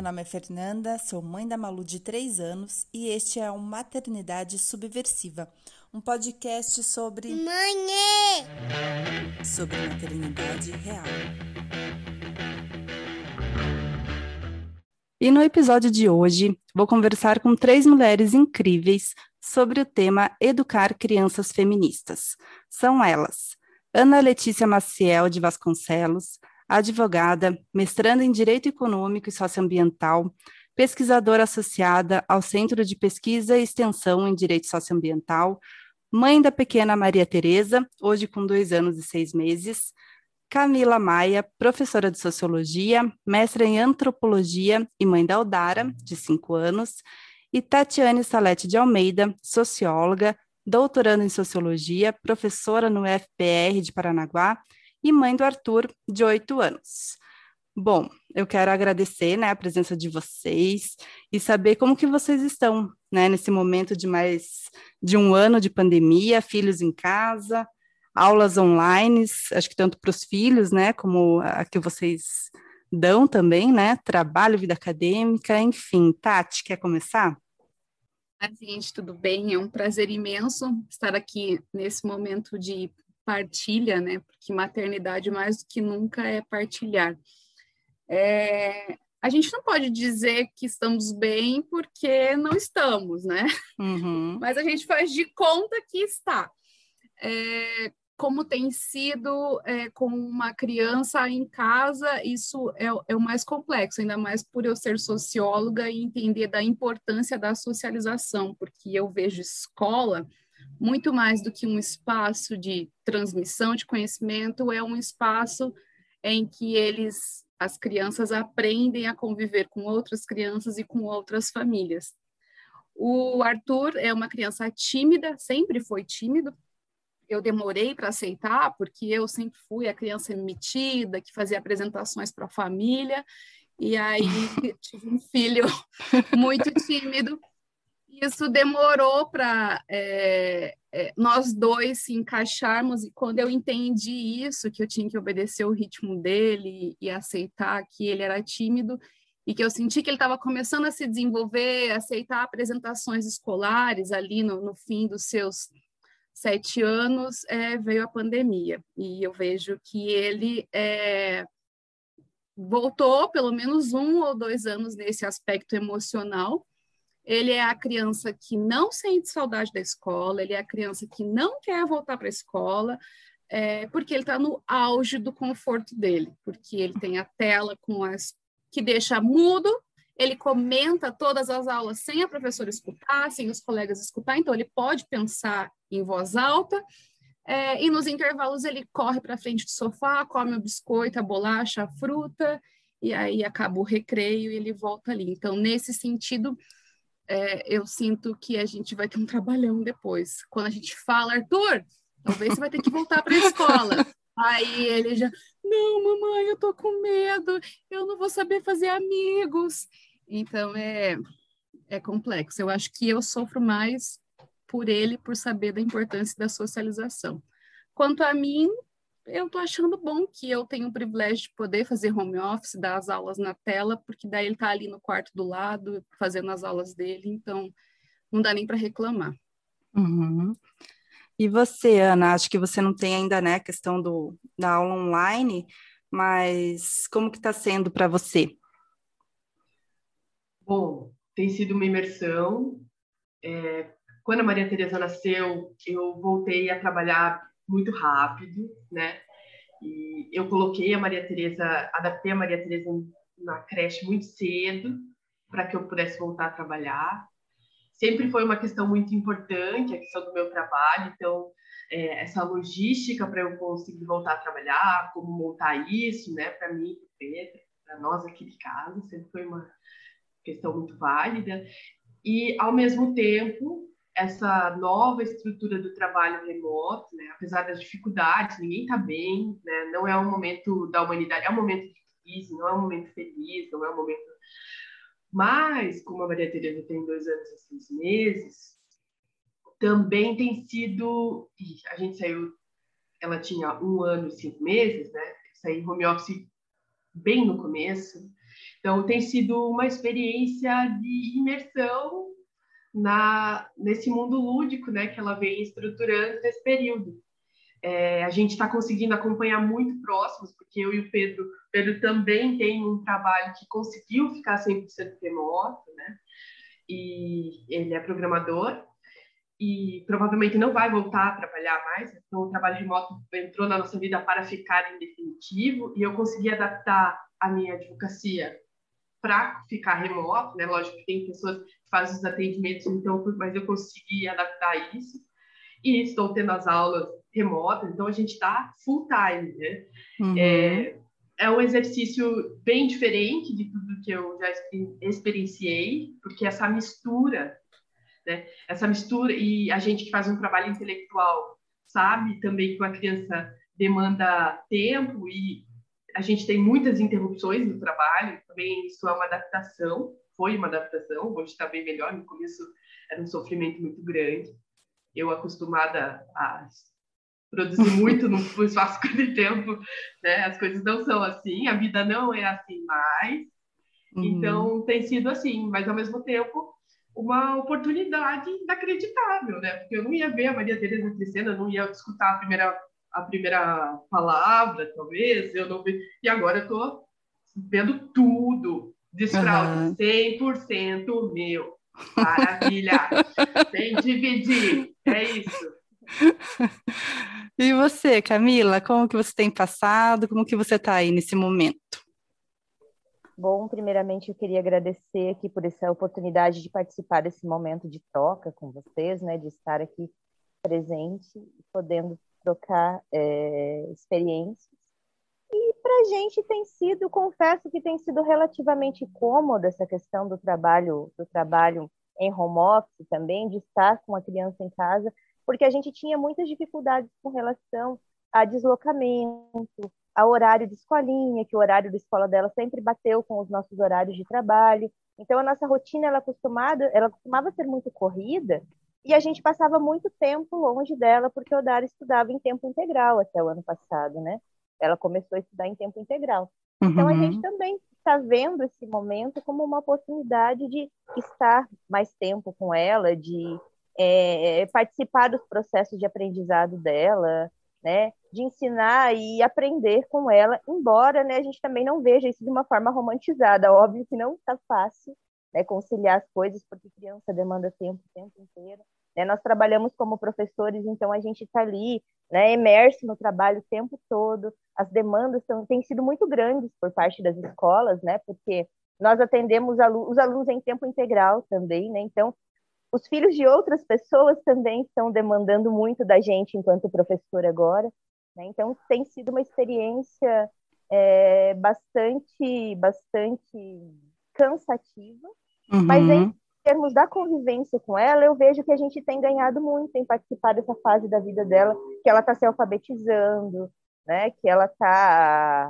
Meu nome é Fernanda, sou mãe da Malu de 3 anos e este é o Maternidade Subversiva, um podcast sobre. Mãe! sobre maternidade real. E no episódio de hoje, vou conversar com três mulheres incríveis sobre o tema Educar Crianças Feministas. São elas: Ana Letícia Maciel de Vasconcelos, advogada, mestranda em Direito Econômico e Socioambiental, pesquisadora associada ao Centro de Pesquisa e Extensão em Direito Socioambiental, mãe da pequena Maria Tereza, hoje com dois anos e seis meses, Camila Maia, professora de Sociologia, mestra em Antropologia e mãe da Aldara, de cinco anos, e Tatiane Salete de Almeida, socióloga, doutorando em Sociologia, professora no FPR de Paranaguá e mãe do Arthur, de oito anos. Bom, eu quero agradecer né, a presença de vocês e saber como que vocês estão né, nesse momento de mais de um ano de pandemia, filhos em casa, aulas online, acho que tanto para os filhos, né, como a que vocês dão também, né, trabalho, vida acadêmica, enfim. Tati, quer começar? Oi, gente, tudo bem? É um prazer imenso estar aqui nesse momento de partilha, né? Porque maternidade mais do que nunca é partilhar. É, a gente não pode dizer que estamos bem porque não estamos, né? Uhum. Mas a gente faz de conta que está. É, como tem sido é, com uma criança em casa, isso é, é, o mais complexo, ainda mais por eu ser socióloga e entender da importância da socialização, porque eu vejo escola muito mais do que um espaço de transmissão de conhecimento, é um espaço em que eles, as crianças, aprendem a conviver com outras crianças e com outras famílias. O Arthur é uma criança tímida, sempre foi tímido. Eu demorei para aceitar, porque eu sempre fui a criança metida, que fazia apresentações para a família, e aí tive um filho muito tímido isso demorou para é, é, nós dois se encaixarmos, e quando eu entendi isso, que eu tinha que obedecer o ritmo dele e aceitar que ele era tímido, e que eu senti que ele estava começando a se desenvolver, aceitar apresentações escolares ali no, no fim dos seus sete anos, é, veio a pandemia. E eu vejo que ele é, voltou pelo menos um ou dois anos nesse aspecto emocional, ele é a criança que não sente saudade da escola, ele é a criança que não quer voltar para a escola, é, porque ele está no auge do conforto dele, porque ele tem a tela com as que deixa mudo, ele comenta todas as aulas sem a professora escutar, sem os colegas escutar, então ele pode pensar em voz alta, é, e nos intervalos ele corre para frente do sofá, come o biscoito, a bolacha, a fruta, e aí acaba o recreio e ele volta ali. Então, nesse sentido, é, eu sinto que a gente vai ter um trabalhão depois. Quando a gente fala, Arthur, talvez você vai ter que voltar para a escola. Aí ele já, não, mamãe, eu tô com medo, eu não vou saber fazer amigos. Então é, é complexo. Eu acho que eu sofro mais por ele, por saber da importância da socialização. Quanto a mim, eu estou achando bom que eu tenho o privilégio de poder fazer home office, dar as aulas na tela, porque daí ele está ali no quarto do lado, fazendo as aulas dele, então não dá nem para reclamar. Uhum. E você, Ana, acho que você não tem ainda, né, a questão do, da aula online, mas como que está sendo para você? Bom, tem sido uma imersão. É, quando a Maria Tereza nasceu, eu voltei a trabalhar muito rápido, né? E eu coloquei a Maria Teresa, adaptei a Maria Teresa na creche muito cedo para que eu pudesse voltar a trabalhar. Sempre foi uma questão muito importante a questão do meu trabalho, então é, essa logística para eu conseguir voltar a trabalhar, como montar isso, né? Para mim, para nós aqui de casa, sempre foi uma questão muito válida. E ao mesmo tempo essa nova estrutura do trabalho remoto, né? apesar das dificuldades, ninguém está bem, né? não é um momento da humanidade, é um momento de crise, não é um momento feliz, não é um momento. Mas, como a Maria Tereza tem dois anos e seis meses, também tem sido. A gente saiu, ela tinha um ano e cinco meses, né? Saí home office bem no começo, Então, tem sido uma experiência de imersão na, nesse mundo lúdico né, que ela vem estruturando nesse período. É, a gente está conseguindo acompanhar muito próximos, porque eu e o Pedro, Pedro também tem um trabalho que conseguiu ficar 100% remoto, né? E ele é programador e provavelmente não vai voltar a trabalhar mais. Então, o trabalho remoto entrou na nossa vida para ficar em definitivo e eu consegui adaptar a minha advocacia para ficar remoto, né? Lógico que tem pessoas fazem os atendimentos, então, mas eu consegui adaptar isso. E estou tendo as aulas remotas, então a gente está full time, né? Uhum. É, é um exercício bem diferente de tudo que eu já experienciei, porque essa mistura, né? Essa mistura e a gente que faz um trabalho intelectual sabe também que uma criança demanda tempo e a gente tem muitas interrupções no trabalho, também isso é uma adaptação, foi uma adaptação, hoje está bem melhor, no começo era um sofrimento muito grande. Eu acostumada a produzir muito no espaço de tempo, né? As coisas não são assim, a vida não é assim mais. Uhum. Então tem sido assim, mas ao mesmo tempo uma oportunidade inacreditável, né? Porque eu não ia ver a Maria Teresa crescendo, eu não ia escutar a primeira a primeira palavra, talvez, eu não vi. E agora eu tô vendo tudo. Desfraude uhum. 100% meu. Maravilha! Sem dividir. É isso. E você, Camila, como que você tem passado? Como que você está aí nesse momento? Bom, primeiramente eu queria agradecer aqui por essa oportunidade de participar desse momento de troca com vocês, né, de estar aqui presente, podendo trocar é, experiências. E para a gente tem sido, confesso que tem sido relativamente cômodo essa questão do trabalho, do trabalho em home office também, de estar com a criança em casa, porque a gente tinha muitas dificuldades com relação a deslocamento, a horário de escolinha, que o horário da escola dela sempre bateu com os nossos horários de trabalho. Então a nossa rotina ela ela costumava ser muito corrida e a gente passava muito tempo longe dela, porque o Dara estudava em tempo integral até o ano passado, né? Ela começou a estudar em tempo integral. Uhum. Então, a gente uhum. também está vendo esse momento como uma oportunidade de estar mais tempo com ela, de é, participar dos processos de aprendizado dela, né? De ensinar e aprender com ela, embora né, a gente também não veja isso de uma forma romantizada. Óbvio que não está fácil, né, conciliar as coisas, porque criança demanda tempo o tempo inteiro. Né? Nós trabalhamos como professores, então a gente está ali, né, imerso no trabalho o tempo todo. As demandas são, têm sido muito grandes por parte das escolas, né, porque nós atendemos os alunos em tempo integral também, né, então os filhos de outras pessoas também estão demandando muito da gente enquanto professor agora, né? então tem sido uma experiência é, bastante, bastante cansativa, uhum. mas em termos da convivência com ela, eu vejo que a gente tem ganhado muito em participar dessa fase da vida dela, que ela está se alfabetizando, né? Que ela está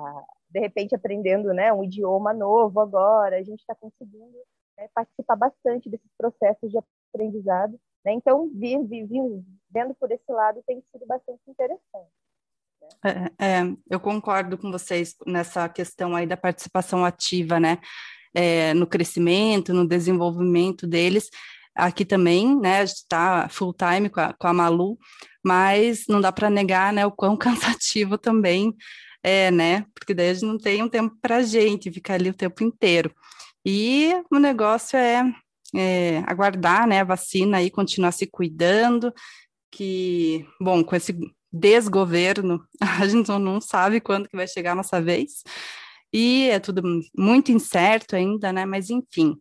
de repente aprendendo, né, um idioma novo agora. A gente está conseguindo né, participar bastante desses processos de aprendizado, né? Então, vir, vendo por esse lado tem sido bastante interessante. Né? É, é, eu concordo com vocês nessa questão aí da participação ativa, né? É, no crescimento, no desenvolvimento deles. Aqui também, né, a gente está full time com a, com a Malu, mas não dá para negar, né, o quão cansativo também é, né, porque daí a gente não tem um tempo para a gente ficar ali o tempo inteiro. E o negócio é, é aguardar, né, a vacina e continuar se cuidando, que, bom, com esse desgoverno, a gente não sabe quando que vai chegar a nossa vez, e é tudo muito incerto ainda, né? Mas enfim.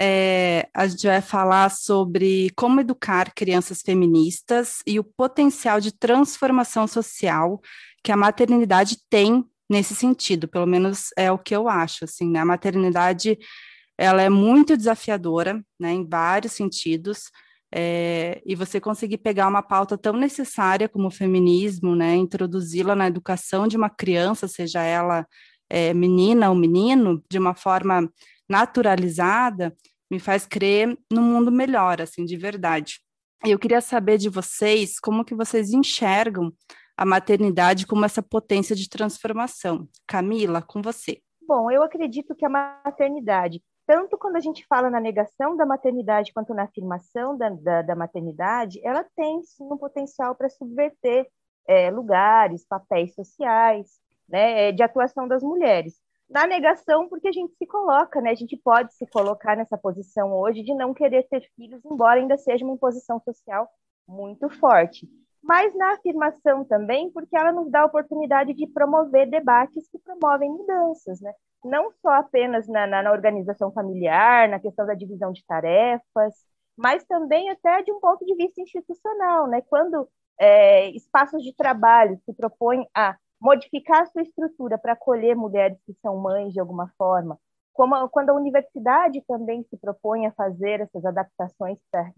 É, a gente vai falar sobre como educar crianças feministas e o potencial de transformação social que a maternidade tem nesse sentido, pelo menos é o que eu acho, assim, né? A maternidade, ela é muito desafiadora, né, em vários sentidos, é, e você conseguir pegar uma pauta tão necessária como o feminismo, né, introduzi-la na educação de uma criança, seja ela é, menina ou menino, de uma forma naturalizada, me faz crer no mundo melhor, assim, de verdade. Eu queria saber de vocês como que vocês enxergam a maternidade como essa potência de transformação. Camila, com você. Bom, eu acredito que a maternidade, tanto quando a gente fala na negação da maternidade quanto na afirmação da, da, da maternidade, ela tem sim um potencial para subverter é, lugares, papéis sociais, né, é, de atuação das mulheres. Na negação, porque a gente se coloca, né, a gente pode se colocar nessa posição hoje de não querer ter filhos, embora ainda seja uma imposição social muito forte. Mas na afirmação também, porque ela nos dá a oportunidade de promover debates que promovem mudanças, né? não só apenas na, na, na organização familiar, na questão da divisão de tarefas, mas também até de um ponto de vista institucional, né? Quando é, espaços de trabalho se propõem a modificar a sua estrutura para acolher mulheres que são mães de alguma forma, como quando a universidade também se propõe a fazer essas adaptações para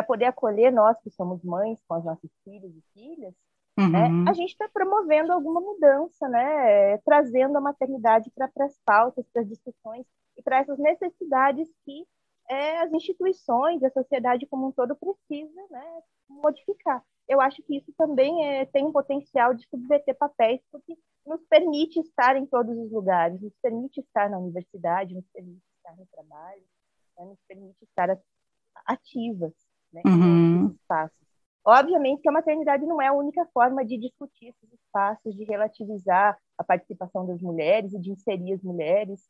poder acolher nós que somos mães com os nossos filhos e filhas, né, uhum. a gente está promovendo alguma mudança, né? trazendo a maternidade para as pautas, para as discussões e para essas necessidades que é, as instituições, a sociedade como um todo precisa né, modificar. Eu acho que isso também é, tem um potencial de subverter papéis, porque nos permite estar em todos os lugares, nos permite estar na universidade, nos permite estar no trabalho, né, nos permite estar ativas né, uhum. nesses espaços. Obviamente que a maternidade não é a única forma de discutir esses espaços, de relativizar a participação das mulheres e de inserir as mulheres,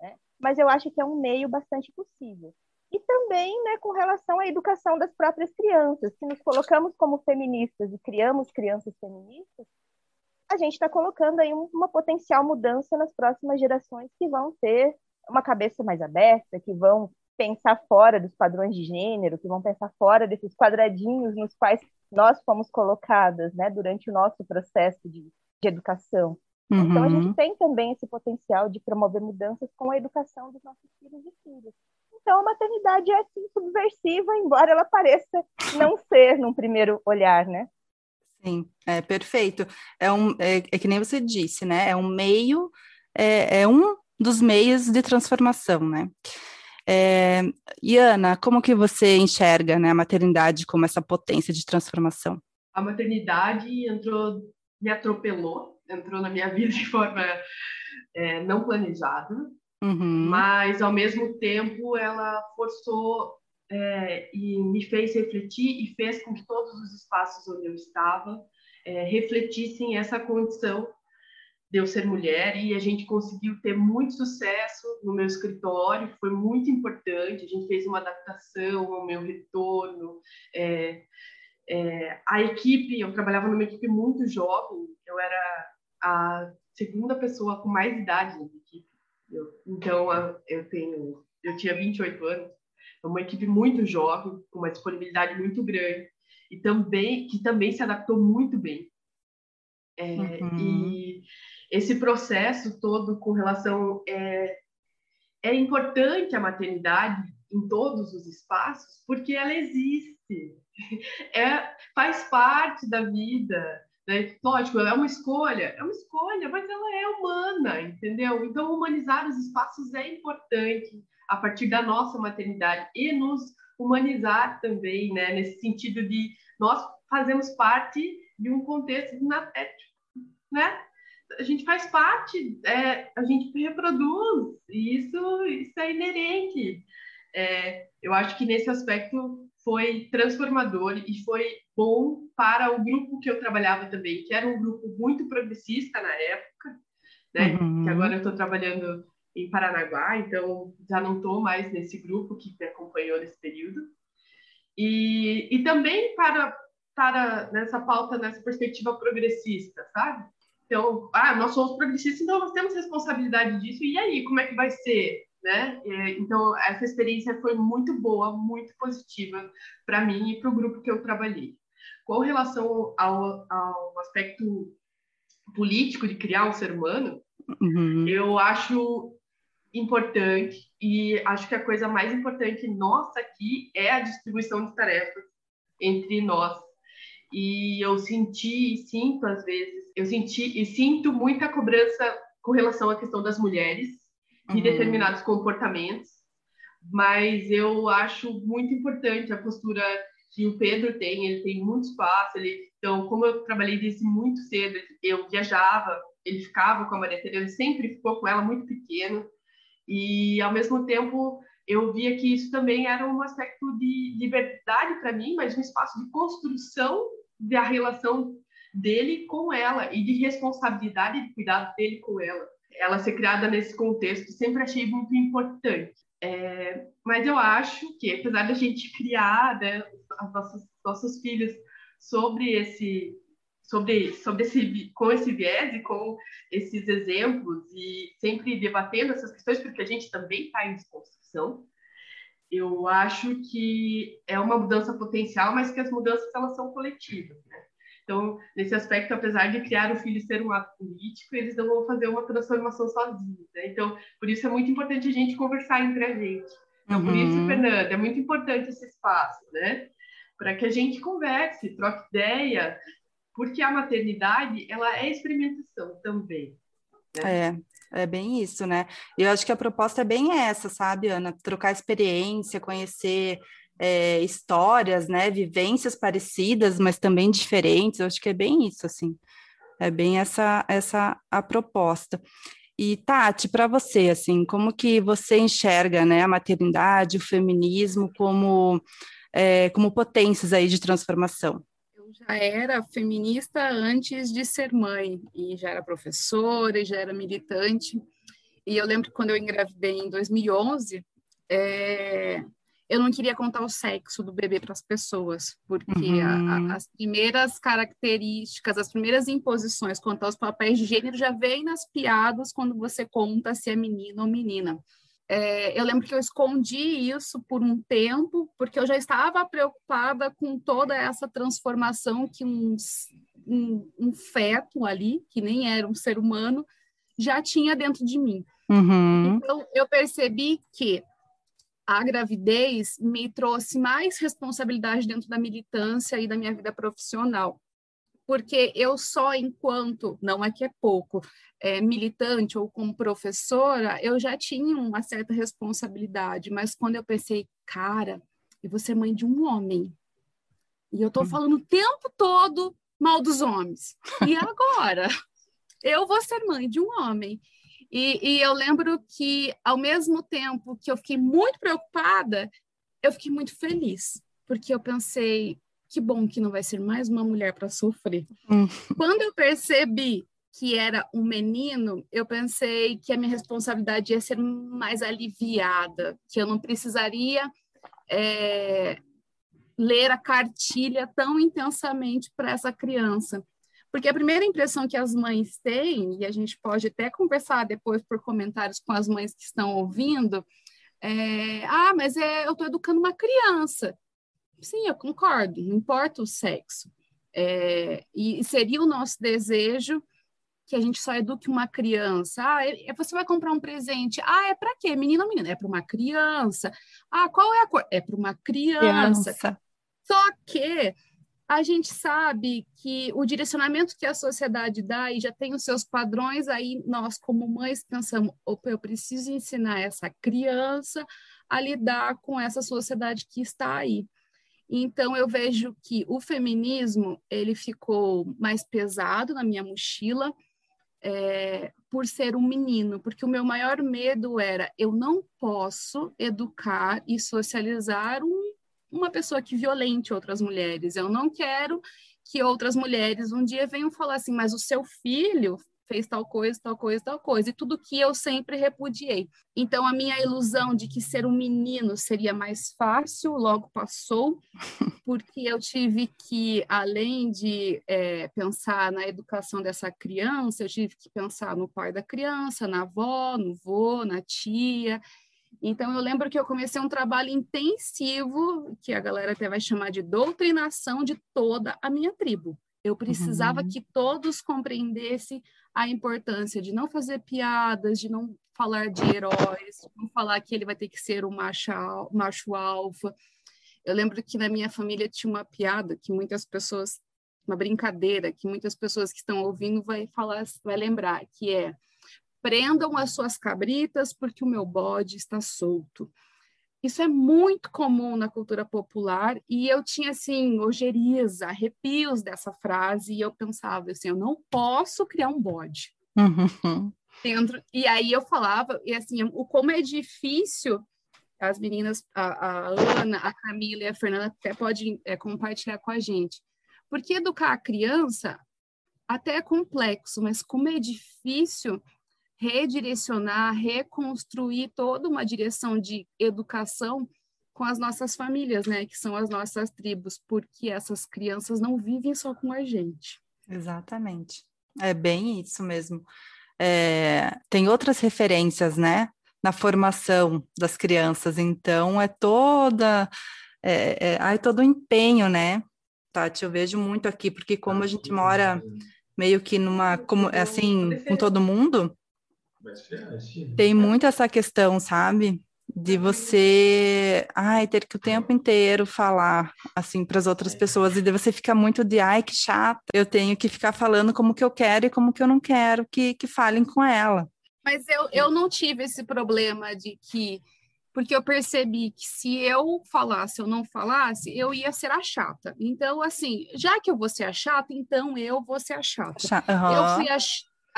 né? mas eu acho que é um meio bastante possível. E também né, com relação à educação das próprias crianças. Se nos colocamos como feministas e criamos crianças feministas, a gente está colocando aí uma potencial mudança nas próximas gerações que vão ter uma cabeça mais aberta, que vão pensar fora dos padrões de gênero, que vão pensar fora desses quadradinhos nos quais nós fomos colocadas, né, durante o nosso processo de, de educação. Uhum. Então, a gente uhum. tem também esse potencial de promover mudanças com a educação dos nossos filhos e filhas. Então, a maternidade é, sim, subversiva, embora ela pareça não ser num primeiro olhar, né? Sim, é perfeito. É, um, é, é que nem você disse, né? É um meio, é, é um dos meios de transformação, né? É, Iana, como que você enxerga né, a maternidade como essa potência de transformação? A maternidade entrou, me atropelou, entrou na minha vida de forma é, não planejada, uhum. mas ao mesmo tempo ela forçou é, e me fez refletir e fez com que todos os espaços onde eu estava é, refletissem essa condição de eu ser mulher e a gente conseguiu ter muito sucesso no meu escritório, foi muito importante, a gente fez uma adaptação ao meu retorno, é, é, a equipe, eu trabalhava numa equipe muito jovem, eu era a segunda pessoa com mais idade na equipe, eu, então eu tenho, eu tinha 28 anos, é uma equipe muito jovem, com uma disponibilidade muito grande, e também, que também se adaptou muito bem. É, uhum. E esse processo todo com relação é, é importante a maternidade em todos os espaços porque ela existe. É faz parte da vida né? lógico é uma escolha é uma escolha mas ela é humana entendeu? Então humanizar os espaços é importante a partir da nossa maternidade e nos humanizar também né? Nesse sentido de nós fazemos parte de um contexto natético né a gente faz parte, é, a gente reproduz, e isso, isso é inerente. É, eu acho que nesse aspecto foi transformador e foi bom para o grupo que eu trabalhava também, que era um grupo muito progressista na época, né? Uhum. Que agora eu estou trabalhando em Paranaguá, então já não estou mais nesse grupo que me acompanhou nesse período. E, e também para, para nessa pauta, nessa perspectiva progressista, sabe? Então, ah, nós somos progressistas, então nós temos responsabilidade disso. E aí, como é que vai ser? Né? Então, essa experiência foi muito boa, muito positiva para mim e para o grupo que eu trabalhei. Com relação ao, ao aspecto político de criar um ser humano, uhum. eu acho importante e acho que a coisa mais importante nossa aqui é a distribuição de tarefas entre nós. E eu senti e sinto às vezes eu senti e sinto muita cobrança com relação à questão das mulheres uhum. e determinados comportamentos, mas eu acho muito importante a postura que o Pedro tem, ele tem muito espaço, ele, então, como eu trabalhei desde muito cedo, eu viajava, ele ficava com a Maria Tereza, sempre ficou com ela muito pequeno, e ao mesmo tempo eu via que isso também era um aspecto de liberdade para mim, mas um espaço de construção da relação dele com ela e de responsabilidade de cuidado dele com ela. Ela ser criada nesse contexto sempre achei muito importante. É, mas eu acho que, apesar da gente criar né, os nossos, nossos filhos sobre esse sobre, sobre esse, com esse viés e com esses exemplos e sempre debatendo essas questões, porque a gente também está em desconstrução. Eu acho que é uma mudança potencial, mas que as mudanças elas são coletivas, né? Então, nesse aspecto, apesar de criar o filho ser um ato político, eles não vão fazer uma transformação sozinhos. Né? Então, por isso é muito importante a gente conversar entre a gente. Então, por isso, uhum. Fernanda, é muito importante esse espaço, né? Para que a gente converse, troque ideia, porque a maternidade ela é experimentação também. Né? É, é bem isso, né? Eu acho que a proposta é bem essa, sabe, Ana? Trocar experiência, conhecer é, histórias, né? Vivências parecidas, mas também diferentes. Eu acho que é bem isso, assim. É bem essa essa a proposta. E Tati, para você, assim, como que você enxerga, né, a maternidade, o feminismo como é, como potências aí de transformação? Já era feminista antes de ser mãe, e já era professora, e já era militante. E eu lembro que quando eu engravidei em 2011, é, eu não queria contar o sexo do bebê para as pessoas, porque uhum. a, a, as primeiras características, as primeiras imposições quanto aos papéis de gênero já vêm nas piadas quando você conta se é menino ou menina. É, eu lembro que eu escondi isso por um tempo, porque eu já estava preocupada com toda essa transformação que um, um, um feto ali, que nem era um ser humano, já tinha dentro de mim. Uhum. Então, eu percebi que a gravidez me trouxe mais responsabilidade dentro da militância e da minha vida profissional porque eu só enquanto, não é que é pouco, é, militante ou como professora, eu já tinha uma certa responsabilidade, mas quando eu pensei, cara, eu vou ser mãe de um homem, e eu estou hum. falando o tempo todo mal dos homens, e agora? eu vou ser mãe de um homem. E, e eu lembro que, ao mesmo tempo que eu fiquei muito preocupada, eu fiquei muito feliz, porque eu pensei, que bom que não vai ser mais uma mulher para sofrer. Hum. Quando eu percebi que era um menino, eu pensei que a minha responsabilidade ia ser mais aliviada, que eu não precisaria é, ler a cartilha tão intensamente para essa criança. Porque a primeira impressão que as mães têm, e a gente pode até conversar depois por comentários com as mães que estão ouvindo, é, ah, mas é, eu estou educando uma criança. Sim, eu concordo, não importa o sexo. É, e seria o nosso desejo que a gente só eduque uma criança. Ah, é, é você vai comprar um presente. Ah, é para quê? Menino ou menina? É para uma criança. Ah, qual é a cor? É para uma criança. criança. Só que a gente sabe que o direcionamento que a sociedade dá e já tem os seus padrões, aí nós, como mães, pensamos: opa, eu preciso ensinar essa criança a lidar com essa sociedade que está aí. Então eu vejo que o feminismo ele ficou mais pesado na minha mochila é, por ser um menino, porque o meu maior medo era eu não posso educar e socializar um, uma pessoa que violente outras mulheres. Eu não quero que outras mulheres um dia venham falar assim, mas o seu filho fez tal coisa, tal coisa, tal coisa, e tudo que eu sempre repudiei. Então, a minha ilusão de que ser um menino seria mais fácil logo passou, porque eu tive que, além de é, pensar na educação dessa criança, eu tive que pensar no pai da criança, na avó, no vô, na tia. Então, eu lembro que eu comecei um trabalho intensivo, que a galera até vai chamar de doutrinação de toda a minha tribo. Eu precisava uhum. que todos compreendessem a importância de não fazer piadas, de não falar de heróis, de não falar que ele vai ter que ser o macho, macho alfa. Eu lembro que na minha família tinha uma piada que muitas pessoas, uma brincadeira que muitas pessoas que estão ouvindo vai falar, vai lembrar, que é prendam as suas cabritas porque o meu bode está solto. Isso é muito comum na cultura popular e eu tinha assim ojerias, arrepios dessa frase e eu pensava assim, eu não posso criar um bode uhum. dentro. E aí eu falava e assim, o como é difícil as meninas, a, a Ana, a Camila e a Fernanda até podem é, compartilhar com a gente, porque educar a criança até é complexo, mas como é difícil redirecionar, reconstruir toda uma direção de educação com as nossas famílias, né, que são as nossas tribos, porque essas crianças não vivem só com a gente. Exatamente. É bem isso mesmo. É, tem outras referências, né, na formação das crianças, então é toda, é, é, é todo o empenho, né, Tati, eu vejo muito aqui, porque como a gente mora meio que numa, como, assim, com todo mundo, tem muito essa questão, sabe? De você, ai, ter que o tempo inteiro falar assim para as outras pessoas e de você fica muito de, ai, que chata. Eu tenho que ficar falando como que eu quero e como que eu não quero que, que falem com ela. Mas eu, eu não tive esse problema de que porque eu percebi que se eu falasse ou não falasse, eu ia ser a chata. Então, assim, já que eu vou ser a chata, então eu vou ser a chata. Uhum. Eu fui a,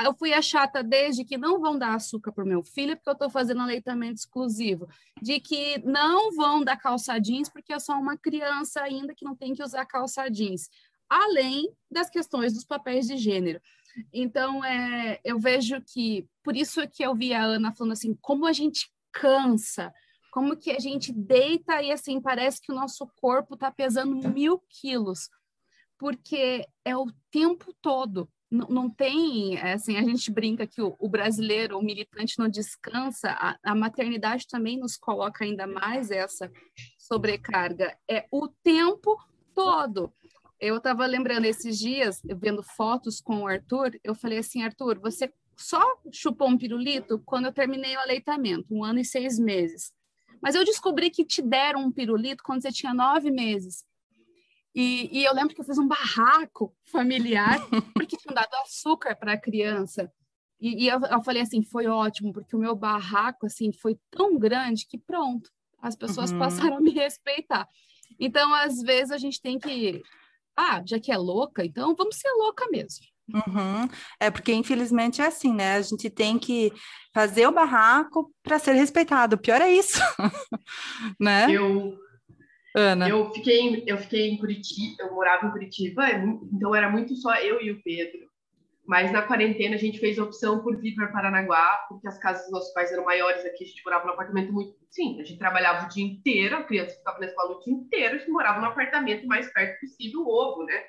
eu fui a chata desde que não vão dar açúcar para o meu filho, porque eu estou fazendo aleitamento exclusivo. De que não vão dar calça jeans, porque eu sou uma criança ainda que não tem que usar calça jeans. Além das questões dos papéis de gênero. Então, é, eu vejo que, por isso que eu vi a Ana falando assim, como a gente cansa, como que a gente deita e assim, parece que o nosso corpo está pesando mil quilos, porque é o tempo todo não, não tem, é assim, a gente brinca que o, o brasileiro, o militante não descansa, a, a, maternidade também nos coloca ainda mais essa sobrecarga, é o tempo todo. Eu estava lembrando esses dias, vendo fotos com o Arthur, eu falei assim, Arthur, você só chupou um pirulito quando eu terminei o aleitamento, um ano e seis meses. Mas eu descobri que te deram um pirulito quando você tinha nove meses. E, e, eu lembro que eu fiz um barraco familiar, porque tinham dado açúcar para a criança. E, e eu, eu, falei assim, foi ótimo, porque o meu barraco assim foi tão grande que pronto, as pessoas uhum. passaram a me respeitar. Então, às vezes, a gente tem que. Ah, já que é louca, então vamos ser louca mesmo. Uhum. É porque, infelizmente, é assim, né? A gente tem que fazer o barraco para ser respeitado. O pior é isso, né? Eu, Ana. Eu fiquei, eu fiquei em Curitiba, eu morava em Curitiba, é então era muito só eu e o Pedro. Mas na quarentena a gente fez a opção por vir para Paranaguá, porque as casas dos nossos pais eram maiores aqui, a gente morava num apartamento muito. Sim, a gente trabalhava o dia inteiro, a criança ficava na escola o dia inteiro, a gente morava no apartamento mais perto possível, ovo, né?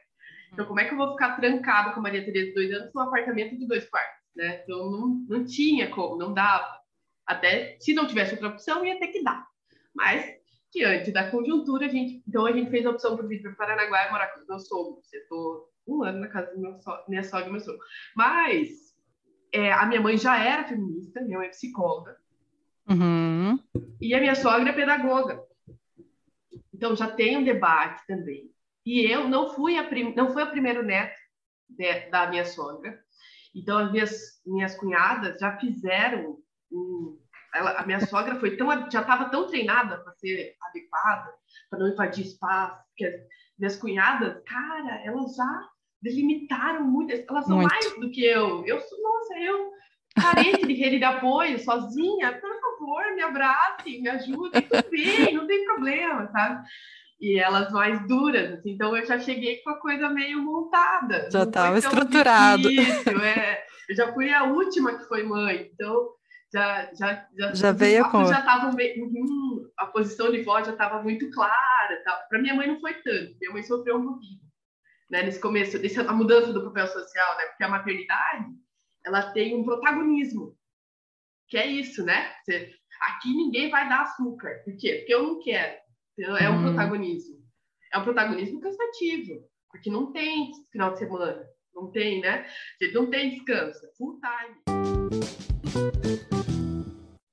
Então, como é que eu vou ficar trancado com a Maria Tereza de dois anos num apartamento de dois quartos, né? Então, não, não tinha como, não dava. Até se não tivesse outra opção, ia ter que dar. Mas diante da conjuntura, a gente, então a gente fez a opção por vir para Paranaguá e morar com os meus sogros. Eu estou um ano na casa do meu so, minha sogra e meu sogro. Mas é, a minha mãe já era feminista, minha mãe é psicóloga. Uhum. E a minha sogra é pedagoga. Então já tem um debate também. E eu não fui a prim, não fui a primeiro neto de, da minha sogra. Então as minhas minhas cunhadas já fizeram um, ela, a minha sogra foi tão, já estava tão treinada para ser adequada, para não invadir espaço, porque minhas cunhadas, cara, elas já delimitaram muito, elas são muito. mais do que eu. Eu sou, nossa, eu carente de rede de apoio, sozinha, por favor, me abrace, me ajude, tudo bem, não tem problema, sabe? E elas mais duras, assim, então eu já cheguei com a coisa meio montada. Já estava estruturado. Difícil, é. Eu já fui a última que foi mãe, então já, já, já, já veio com. Já tava meio, hum, a posição de voz já estava muito clara. Para minha mãe não foi tanto. Minha mãe sofreu um pouquinho. Né, nesse começo, desse, a mudança do papel social, né? Porque a maternidade, ela tem um protagonismo. Que é isso, né? Você, aqui ninguém vai dar açúcar. Por quê? Porque eu não quero. Então, é um hum. protagonismo. É um protagonismo cansativo. Porque não tem final de semana. Não tem, né? Não tem descanso. Full time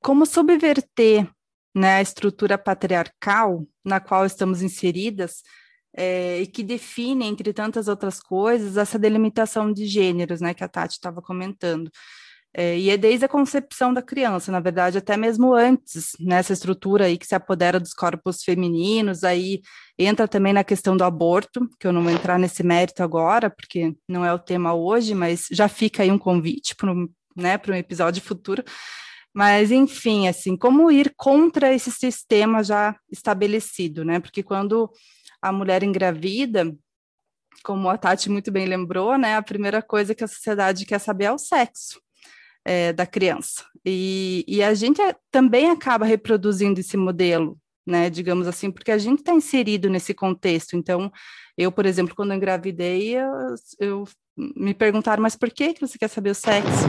como subverter né, a estrutura patriarcal na qual estamos inseridas é, e que define, entre tantas outras coisas, essa delimitação de gêneros, né, que a Tati estava comentando. É, e é desde a concepção da criança, na verdade, até mesmo antes, nessa estrutura aí que se apodera dos corpos femininos, aí entra também na questão do aborto, que eu não vou entrar nesse mérito agora, porque não é o tema hoje, mas já fica aí um convite para né, um episódio futuro. Mas, enfim, assim, como ir contra esse sistema já estabelecido, né? Porque quando a mulher engravida, como a Tati muito bem lembrou, né, a primeira coisa que a sociedade quer saber é o sexo é, da criança. E, e a gente é, também acaba reproduzindo esse modelo, né, digamos assim, porque a gente está inserido nesse contexto. Então, eu, por exemplo, quando engravidei, eu, eu, me perguntaram, mas por que, que você quer saber o sexo?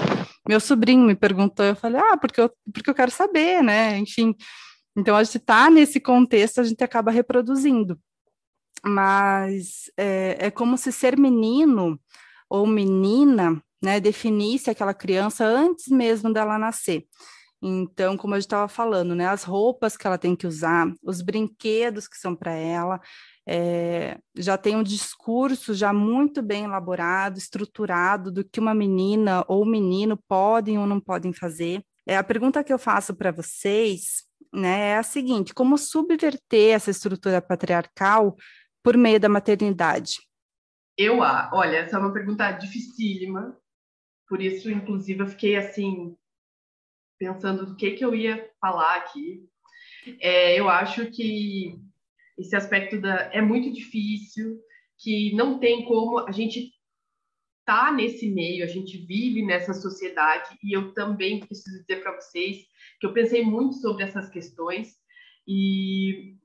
Meu sobrinho me perguntou, eu falei, ah, porque eu, porque eu quero saber, né, enfim. Então, a gente está nesse contexto, a gente acaba reproduzindo. Mas é, é como se ser menino ou menina né, definisse aquela criança antes mesmo dela nascer. Então, como eu estava falando, né, as roupas que ela tem que usar, os brinquedos que são para ela, é, já tem um discurso já muito bem elaborado, estruturado do que uma menina ou menino podem ou não podem fazer. É, a pergunta que eu faço para vocês né, é a seguinte: como subverter essa estrutura patriarcal por meio da maternidade? Eu, olha, essa é uma pergunta dificílima, por isso, inclusive, eu fiquei assim, pensando do que, que eu ia falar aqui. É, eu acho que esse aspecto da, é muito difícil, que não tem como a gente tá nesse meio, a gente vive nessa sociedade e eu também preciso dizer para vocês que eu pensei muito sobre essas questões e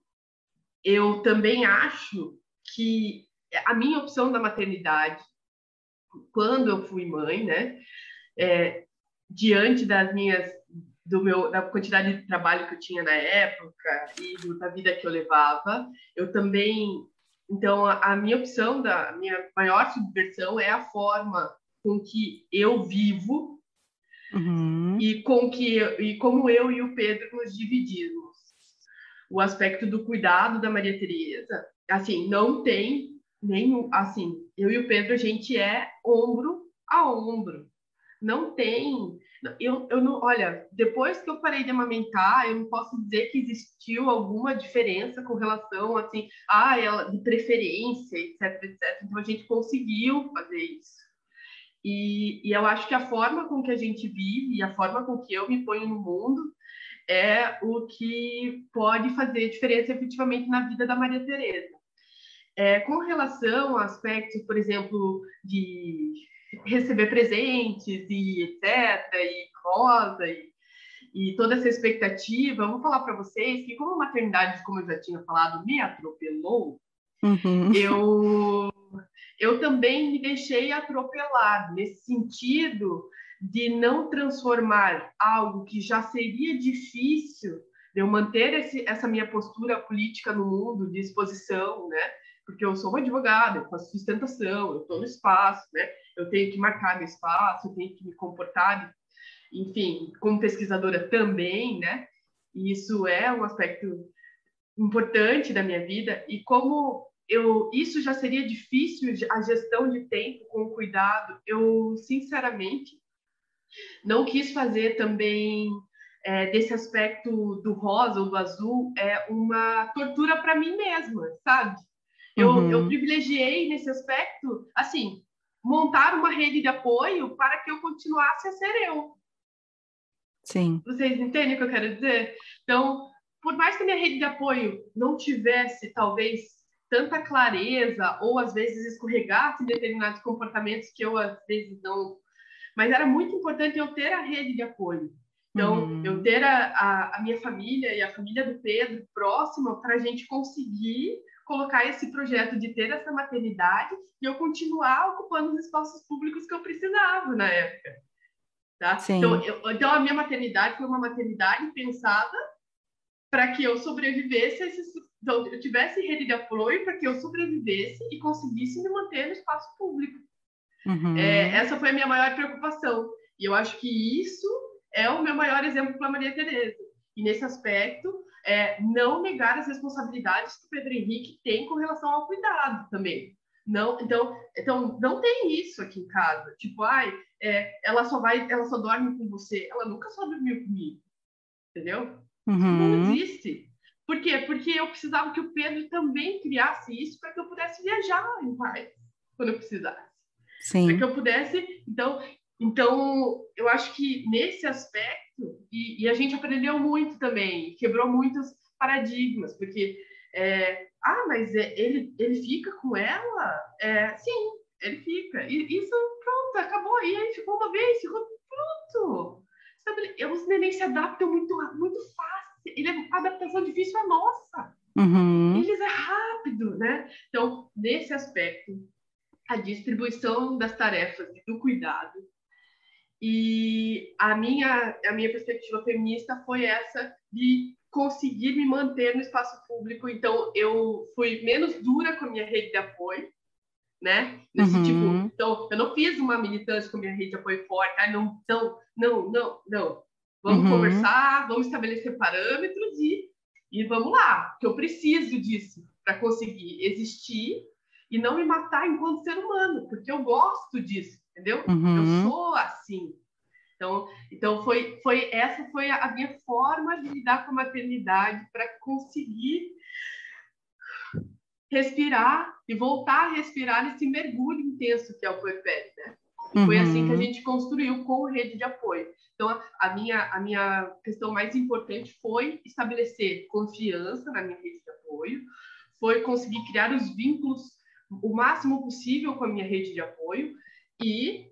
eu também acho que a minha opção da maternidade quando eu fui mãe, né? É, diante das minhas do meu da quantidade de trabalho que eu tinha na época e da vida que eu levava, eu também então a, a minha opção da a minha maior subversão é a forma com que eu vivo uhum. e com que e como eu e o Pedro nos dividimos. O aspecto do cuidado da Maria Teresa, assim, não tem nenhum, assim, eu e o Pedro, a gente é ombro a ombro. Não tem. Eu, eu não, olha, depois que eu parei de amamentar, eu não posso dizer que existiu alguma diferença com relação, assim, ah, ela, de preferência, etc, etc. Então a gente conseguiu fazer isso. E, e eu acho que a forma com que a gente vive e a forma com que eu me ponho no mundo é o que pode fazer diferença efetivamente na vida da Maria Tereza. É, com relação a aspectos, por exemplo, de receber presentes e etc, e rosa e, e toda essa expectativa, eu vou falar para vocês que como a maternidade, como eu já tinha falado, me atropelou, uhum. eu eu também me deixei atropelar nesse sentido de não transformar algo que já seria difícil de eu manter esse, essa minha postura política no mundo de exposição, né? Porque eu sou uma advogada, eu faço sustentação, eu estou no espaço, né? Eu tenho que marcar meu espaço, eu tenho que me comportar, enfim, como pesquisadora também, né? E isso é um aspecto importante da minha vida e como eu isso já seria difícil a gestão de tempo com cuidado, eu sinceramente não quis fazer também é, desse aspecto do rosa ou do azul é uma tortura para mim mesma, sabe? Eu, uhum. eu privilegiei nesse aspecto, assim, montar uma rede de apoio para que eu continuasse a ser eu. Sim. Vocês entendem o que eu quero dizer? Então, por mais que a minha rede de apoio não tivesse, talvez, tanta clareza, ou às vezes escorregasse em determinados comportamentos que eu, às vezes, não. Mas era muito importante eu ter a rede de apoio. Então, uhum. eu ter a, a, a, minha família e a família do Pedro próxima para a gente conseguir colocar esse projeto de ter essa maternidade e eu continuar ocupando os espaços públicos que eu precisava na época. Tá? Então, eu, então, a minha maternidade foi uma maternidade pensada para que eu sobrevivesse, esse, então, eu tivesse rede de apoio para que eu sobrevivesse e conseguisse me manter no espaço público. Uhum. É, essa foi a minha maior preocupação. E eu acho que isso é o meu maior exemplo para Maria Tereza. E nesse aspecto, é, não negar as responsabilidades que o Pedro Henrique tem com relação ao cuidado também. Não, então, então não tem isso aqui em casa. Tipo, ai, é, ela só vai, ela só dorme com você. Ela nunca só dormiu comigo, entendeu? Uhum. Não existe. Por quê? Porque eu precisava que o Pedro também criasse isso para que eu pudesse viajar em paz quando eu precisasse. Sim. Para que eu pudesse. Então, então, eu acho que nesse aspecto, e, e a gente aprendeu muito também, quebrou muitos paradigmas, porque é, ah, mas é, ele, ele fica com ela? É, sim, ele fica. E isso, pronto, acabou. E aí ficou uma vez, ficou pronto. Sabe, os nenéns se adaptam muito, muito fácil. Ele, é, a adaptação difícil é nossa. Uhum. Eles é rápido, né? Então, nesse aspecto, a distribuição das tarefas e do cuidado. E a minha, a minha perspectiva feminista foi essa de conseguir me manter no espaço público. Então, eu fui menos dura com a minha rede de apoio, né? Nesse uhum. tipo, então, eu não fiz uma militância com a minha rede de apoio forte. Ah, não, não, não, não, não. Vamos uhum. conversar, vamos estabelecer parâmetros e, e vamos lá, que eu preciso disso para conseguir existir e não me matar enquanto ser humano, porque eu gosto disso, entendeu? Uhum. Eu sou assim. Então, então foi, foi essa foi a minha forma de lidar com a maternidade para conseguir respirar e voltar a respirar nesse mergulho intenso que é o puerpério, né? Uhum. Foi assim que a gente construiu com rede de apoio. Então, a minha, a minha questão mais importante foi estabelecer confiança na minha rede de apoio, foi conseguir criar os vínculos o máximo possível com a minha rede de apoio e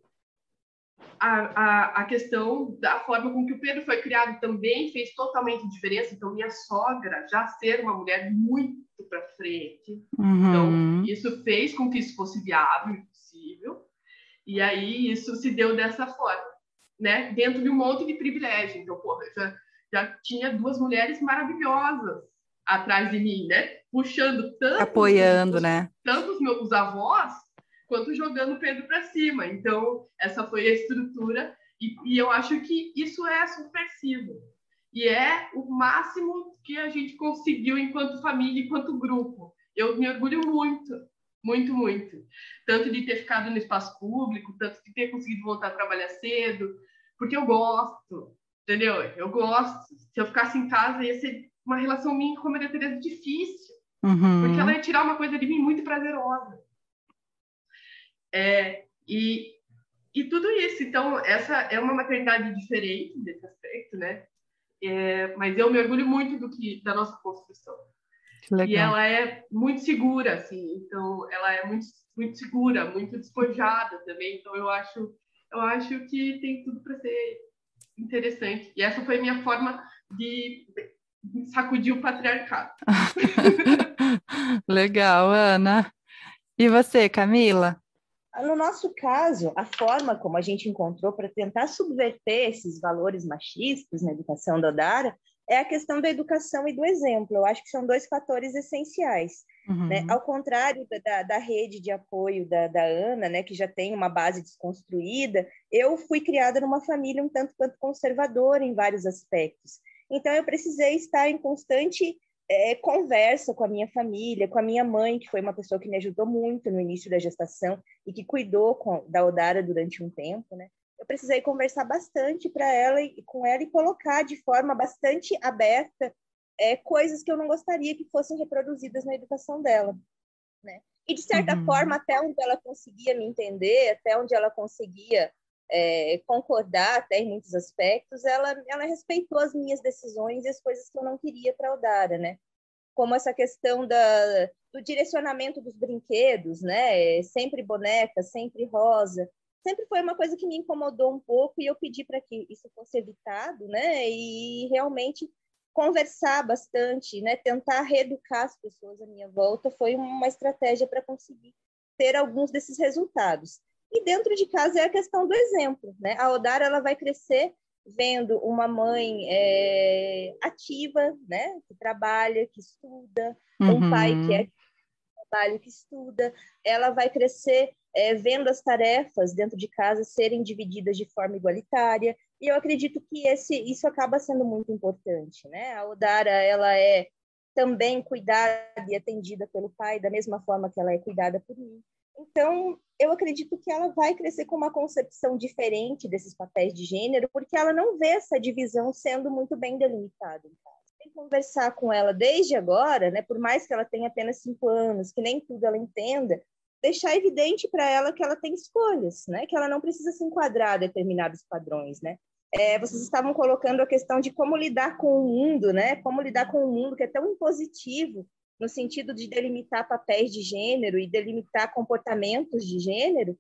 a, a, a, questão da forma com que o Pedro foi criado também fez totalmente diferença. Então, minha sogra já ser uma mulher muito para frente. Uhum. Então, isso fez com que isso fosse viável e possível. E aí, isso se deu dessa forma, né? Dentro de um monte de privilégio. Então, porra, já, já tinha duas mulheres maravilhosas atrás de mim, né? Puxando tanto... Apoiando, né? Tanto os meus avós quanto jogando o Pedro para cima. Então, essa foi a estrutura, e, e, eu acho que isso é subversivo. E é o máximo que a gente conseguiu enquanto família, enquanto grupo. Eu me orgulho muito, muito, muito. Tanto de ter ficado no espaço público, tanto de ter conseguido voltar a trabalhar cedo, porque eu gosto, entendeu? Eu gosto. Se eu ficasse em casa, ia ser uma relação minha com a Maria Tereza difícil. Uhum. Porque ela ia tirar uma coisa de mim muito prazerosa. É, e, e tudo isso. Então, essa é uma maternidade diferente desse aspecto, né? É, mas eu me orgulho muito do que da nossa construção. E ela é muito segura, assim. Então, ela é muito, muito segura, muito despojada também. Então, eu acho, eu acho que tem tudo para ser interessante. E essa foi a minha forma de sacudir o patriarcado. Legal, Ana. E você, Camila? No nosso caso, a forma como a gente encontrou para tentar subverter esses valores machistas na educação da Odara é a questão da educação e do exemplo. Eu acho que são dois fatores essenciais. Uhum. Né? Ao contrário da, da, rede de apoio da, da, Ana, né, que já tem uma base desconstruída, eu fui criada numa família um tanto quanto conservadora em vários aspectos. Então, eu precisei estar em constante é, conversa com a minha família, com a minha mãe, que foi uma pessoa que me ajudou muito no início da gestação e que cuidou com, da Odara durante um tempo, né? Eu precisei conversar bastante para ela e com ela e colocar de forma bastante aberta é, coisas que eu não gostaria que fossem reproduzidas na educação dela, né? E de certa uhum. forma, até onde ela conseguia me entender, até onde ela conseguia é, concordar até em muitos aspectos, ela, ela respeitou as minhas decisões e as coisas que eu não queria para Odara, né? Como essa questão da, do direcionamento dos brinquedos, né? Sempre boneca, sempre rosa. Sempre foi uma coisa que me incomodou um pouco e eu pedi para que isso fosse evitado, né? E realmente conversar bastante, né? Tentar reeducar as pessoas à minha volta foi uma estratégia para conseguir ter alguns desses resultados. E dentro de casa é a questão do exemplo, né? A Odara ela vai crescer vendo uma mãe é, ativa, né? Que trabalha, que estuda, uhum. um pai que é que trabalha, que estuda. Ela vai crescer é, vendo as tarefas dentro de casa serem divididas de forma igualitária. E eu acredito que esse, isso acaba sendo muito importante, né? A Odara ela é também cuidada e atendida pelo pai da mesma forma que ela é cuidada por mim. Então, eu acredito que ela vai crescer com uma concepção diferente desses papéis de gênero, porque ela não vê essa divisão sendo muito bem delimitada. Tem que conversar com ela desde agora, né, por mais que ela tenha apenas cinco anos, que nem tudo ela entenda, deixar evidente para ela que ela tem escolhas, né, que ela não precisa se enquadrar a determinados padrões, né. É, vocês estavam colocando a questão de como lidar com o mundo, né, como lidar com o mundo que é tão impositivo no sentido de delimitar papéis de gênero e delimitar comportamentos de gênero,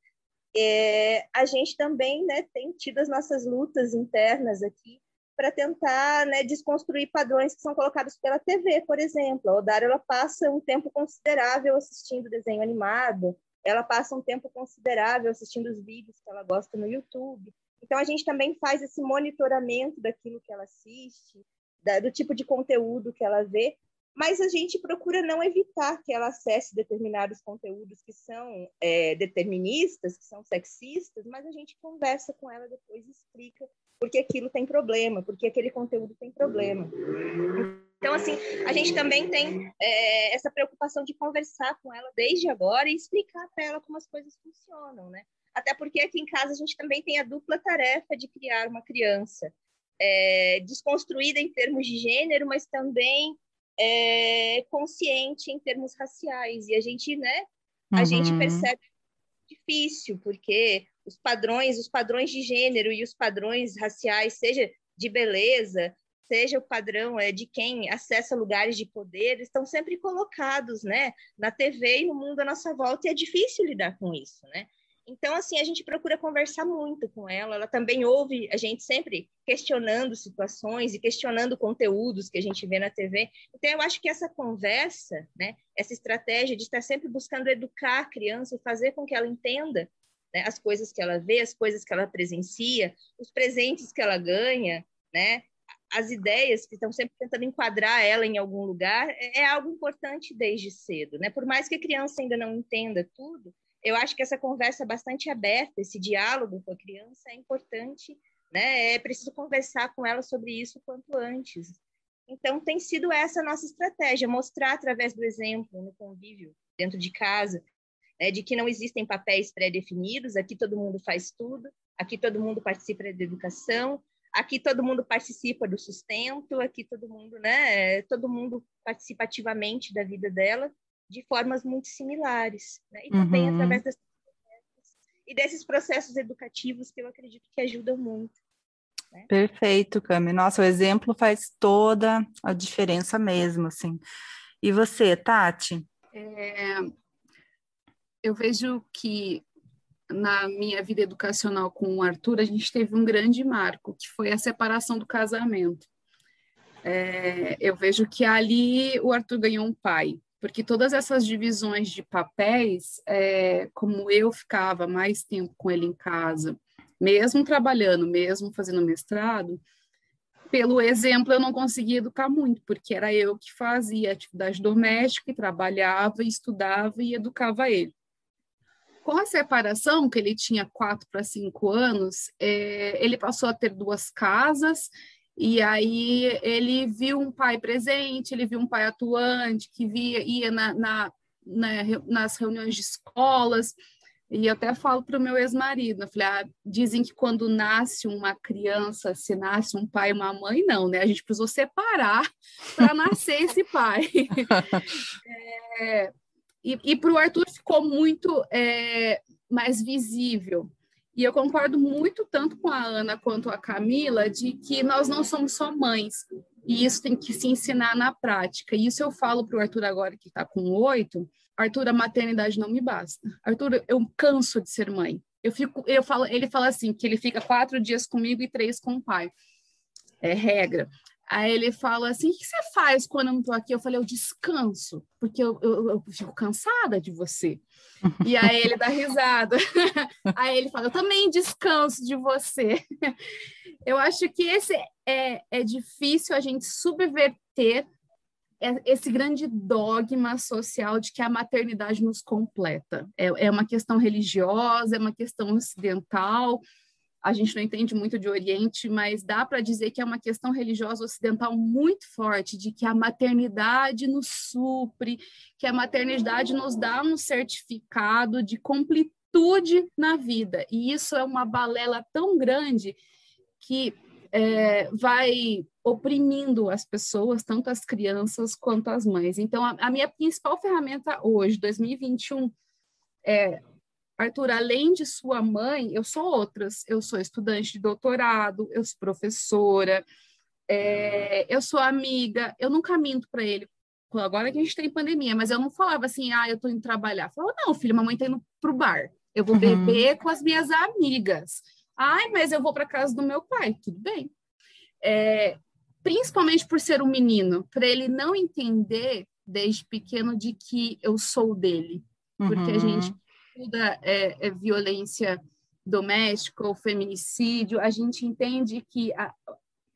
é, a gente também né, tem tido as nossas lutas internas aqui para tentar né, desconstruir padrões que são colocados pela TV, por exemplo. A Odara ela passa um tempo considerável assistindo desenho animado, ela passa um tempo considerável assistindo os vídeos que ela gosta no YouTube. Então, a gente também faz esse monitoramento daquilo que ela assiste, da, do tipo de conteúdo que ela vê, mas a gente procura não evitar que ela acesse determinados conteúdos que são é, deterministas, que são sexistas, mas a gente conversa com ela depois e explica porque aquilo tem problema, porque aquele conteúdo tem problema. Então, assim, a gente também tem é, essa preocupação de conversar com ela desde agora e explicar para ela como as coisas funcionam, né? Até porque aqui em casa a gente também tem a dupla tarefa de criar uma criança é, desconstruída em termos de gênero, mas também é, consciente em termos raciais. E a gente, né, a uhum. gente percebe difícil, porque os padrões, os padrões de gênero e os padrões raciais, seja de beleza, seja o padrão é, de quem acessa lugares de poder, estão sempre colocados, né, na TV e no mundo à nossa volta, e é difícil lidar com isso, né? Então, assim, a gente procura conversar muito com ela. Ela também ouve a gente sempre questionando situações e questionando conteúdos que a gente vê na TV. Então, eu acho que essa conversa, né, essa estratégia de estar sempre buscando educar a criança e fazer com que ela entenda né, as coisas que ela vê, as coisas que ela presencia, os presentes que ela ganha, né, as ideias que estão sempre tentando enquadrar ela em algum lugar, é, é algo importante desde cedo. Né? Por mais que a criança ainda não entenda tudo, eu acho que essa conversa bastante aberta, esse diálogo com a criança é importante, né? É preciso conversar com ela sobre isso quanto antes. Então, tem sido essa a nossa estratégia, mostrar através do exemplo, no convívio, dentro de casa, né, de que não existem papéis pré-definidos, aqui todo mundo faz tudo, aqui todo mundo participa da educação, aqui todo mundo participa do sustento, aqui todo mundo, né, todo mundo participa ativamente da vida dela, de formas muito similares, né? e também uhum. através das e desses processos educativos que eu acredito que ajudam muito. Né? Perfeito, Cami. Nossa, o exemplo faz toda a diferença mesmo, assim. E você, Tati? É, eu vejo que na minha vida educacional com o Arthur, a gente teve um grande marco, que foi a separação do casamento. É, eu vejo que ali o Arthur ganhou um pai, porque todas essas divisões de papéis, é, como eu ficava mais tempo com ele em casa, mesmo trabalhando, mesmo fazendo mestrado, pelo exemplo eu não conseguia educar muito, porque era eu que fazia atividade doméstica, trabalhava, estudava e educava ele. Com a separação, que ele tinha quatro para cinco anos, é, ele passou a ter duas casas e aí ele viu um pai presente, ele viu um pai atuante, que via, ia na, na, na nas reuniões de escolas, e eu até falo para o meu ex-marido, eu falei, ah, dizem que quando nasce uma criança, se nasce um pai e uma mãe, não, né? A gente precisou separar para nascer esse pai. é, e e para o Arthur ficou muito é, mais visível. E eu concordo muito tanto com a Ana quanto a Camila de que nós não somos só mães. E isso tem que se ensinar na prática. E isso eu falo para o Arthur agora, que está com oito. Arthur, a maternidade não me basta. Arthur, eu canso de ser mãe. Eu fico, eu falo, ele fala assim que ele fica quatro dias comigo e três com o pai. É regra. Aí ele fala assim: o que você faz quando eu não estou aqui? Eu falei: eu descanso, porque eu, eu, eu fico cansada de você. E aí ele dá risada. aí ele fala: eu também descanso de você. eu acho que esse é, é difícil a gente subverter esse grande dogma social de que a maternidade nos completa. É, é uma questão religiosa, é uma questão ocidental a gente não entende muito de Oriente, mas dá para dizer que é uma questão religiosa ocidental muito forte, de que a maternidade nos supre, que a maternidade nos dá um certificado de completude na vida. E isso é uma balela tão grande que é, vai oprimindo as pessoas, tanto as crianças quanto as mães. Então, a, a minha principal ferramenta hoje, 2021, é Arthur, além de sua mãe, eu sou outras. Eu sou estudante de doutorado, eu sou professora, é, eu sou amiga. Eu nunca minto para ele. Agora que a gente tem pandemia, mas eu não falava assim, ah, eu estou indo trabalhar. Eu falava, não, filho, mamãe está indo para o bar. Eu vou uhum. beber com as minhas amigas. Ai, mas eu vou para casa do meu pai. Tudo bem. É, principalmente por ser um menino, para ele não entender desde pequeno de que eu sou dele. Porque uhum. a gente estuda é, é, violência doméstica ou feminicídio, a gente entende que a,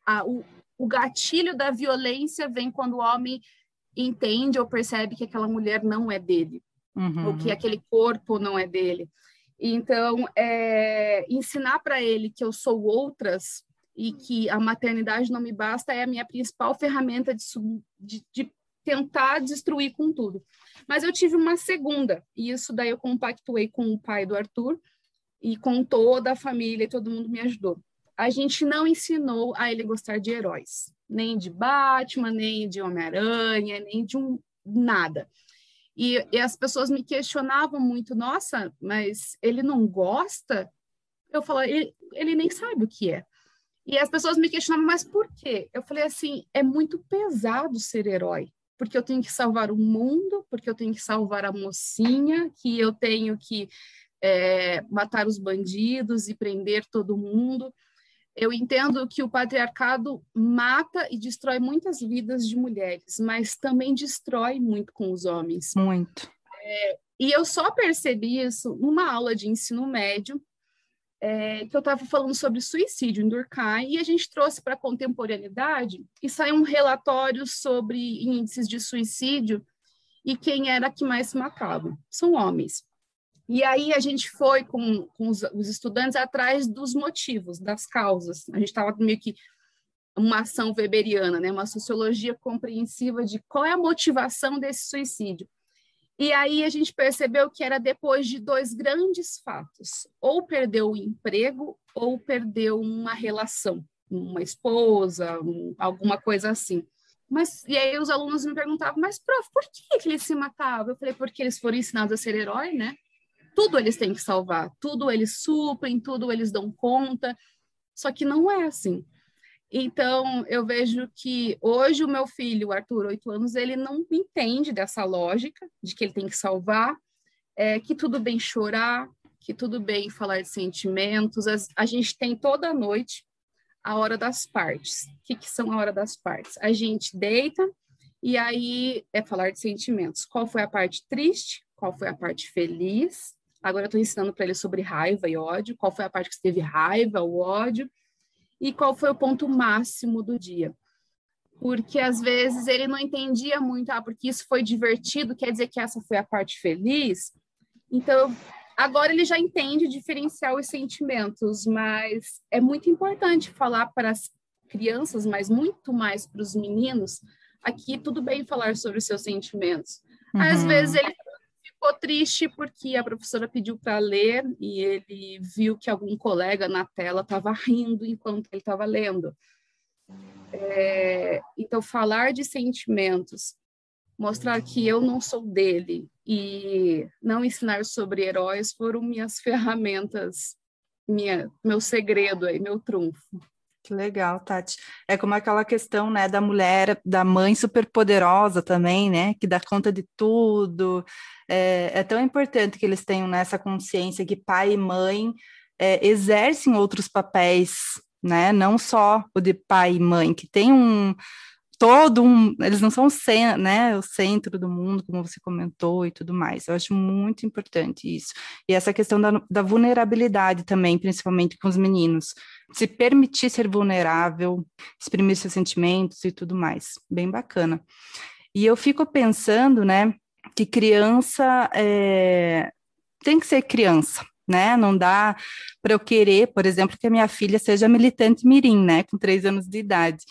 a, o, o gatilho da violência vem quando o homem entende ou percebe que aquela mulher não é dele, uhum. ou que aquele corpo não é dele. Então, é, ensinar para ele que eu sou outras e que a maternidade não me basta é a minha principal ferramenta de, de, de tentar destruir com tudo. Mas eu tive uma segunda, e isso daí eu compactuei com o pai do Arthur e com toda a família, e todo mundo me ajudou. A gente não ensinou a ele gostar de heróis, nem de Batman, nem de Homem-Aranha, nem de um nada. E, e, as pessoas me questionavam muito, nossa, mas ele não gosta? Eu falei, ele, ele nem sabe o que é. E as pessoas me questionavam, mas por quê? Eu falei assim, é muito pesado ser herói porque eu tenho que salvar o mundo, porque eu tenho que salvar a mocinha, que eu tenho que é, matar os bandidos e prender todo mundo. Eu entendo que o patriarcado mata e destrói muitas vidas de mulheres, mas também destrói muito com os homens. Muito. É, e eu só percebi isso numa aula de ensino médio, é, que eu estava falando sobre suicídio em Durkheim, e a gente trouxe para a contemporaneidade, e saiu um relatório sobre índices de suicídio e quem era que mais se matava. São homens. E aí a gente foi com, com os, os, estudantes atrás dos motivos, das causas. A gente estava meio que uma ação weberiana, né? uma sociologia compreensiva de qual é a motivação desse suicídio. E aí a gente percebeu que era depois de dois grandes fatos: ou perdeu o emprego ou perdeu uma relação, uma esposa, um, alguma coisa assim. Mas e aí os alunos me perguntavam: "Mas prof, por que, que eles se matavam?" Eu falei: "Porque eles foram ensinados a ser herói, né? Tudo eles têm que salvar, tudo eles suprem, tudo eles dão conta. Só que não é assim. Então, eu vejo que hoje o meu filho, o Arthur, oito anos, ele não entende dessa lógica de que ele tem que salvar, é, que tudo bem chorar, que tudo bem falar de sentimentos. A, gente tem toda noite a hora das partes. O que, que são a hora das partes? A gente deita e aí é falar de sentimentos. Qual foi a parte triste? Qual foi a parte feliz? Agora eu estou ensinando para ele sobre raiva e ódio. Qual foi a parte que teve raiva, o ódio? E qual foi o ponto máximo do dia. Porque às vezes ele não entendia muito, ah, porque isso foi divertido, quer dizer que essa foi a parte feliz. Então, agora ele já entende diferenciar os sentimentos, mas é muito importante falar para as crianças, mas muito mais para os meninos, aqui tudo bem falar sobre os seus sentimentos. Uhum. Às vezes ele ficou triste porque a professora pediu para ler e ele viu que algum colega na tela estava rindo enquanto ele estava lendo. É, então, falar de sentimentos, mostrar que eu não sou dele e não ensinar sobre heróis foram minhas ferramentas, minha, meu segredo aí, meu trunfo. Que legal, Tati. É como aquela questão, né, da mulher, da mãe superpoderosa também, né, que dá conta de tudo. É, é tão importante que eles tenham nessa consciência que pai e mãe é, exercem outros papéis, né, não só o de pai e mãe, que tem um todo um, eles não são né, o centro do mundo, como você comentou e tudo mais. Eu acho muito importante isso. E essa questão da, da vulnerabilidade também, principalmente com os meninos se permitir ser vulnerável, exprimir seus sentimentos e tudo mais. Bem bacana. E eu fico pensando, né, que criança é, tem que ser criança, né? Não dá para eu querer, por exemplo, que a minha filha seja militante mirim, né? Com três anos de idade.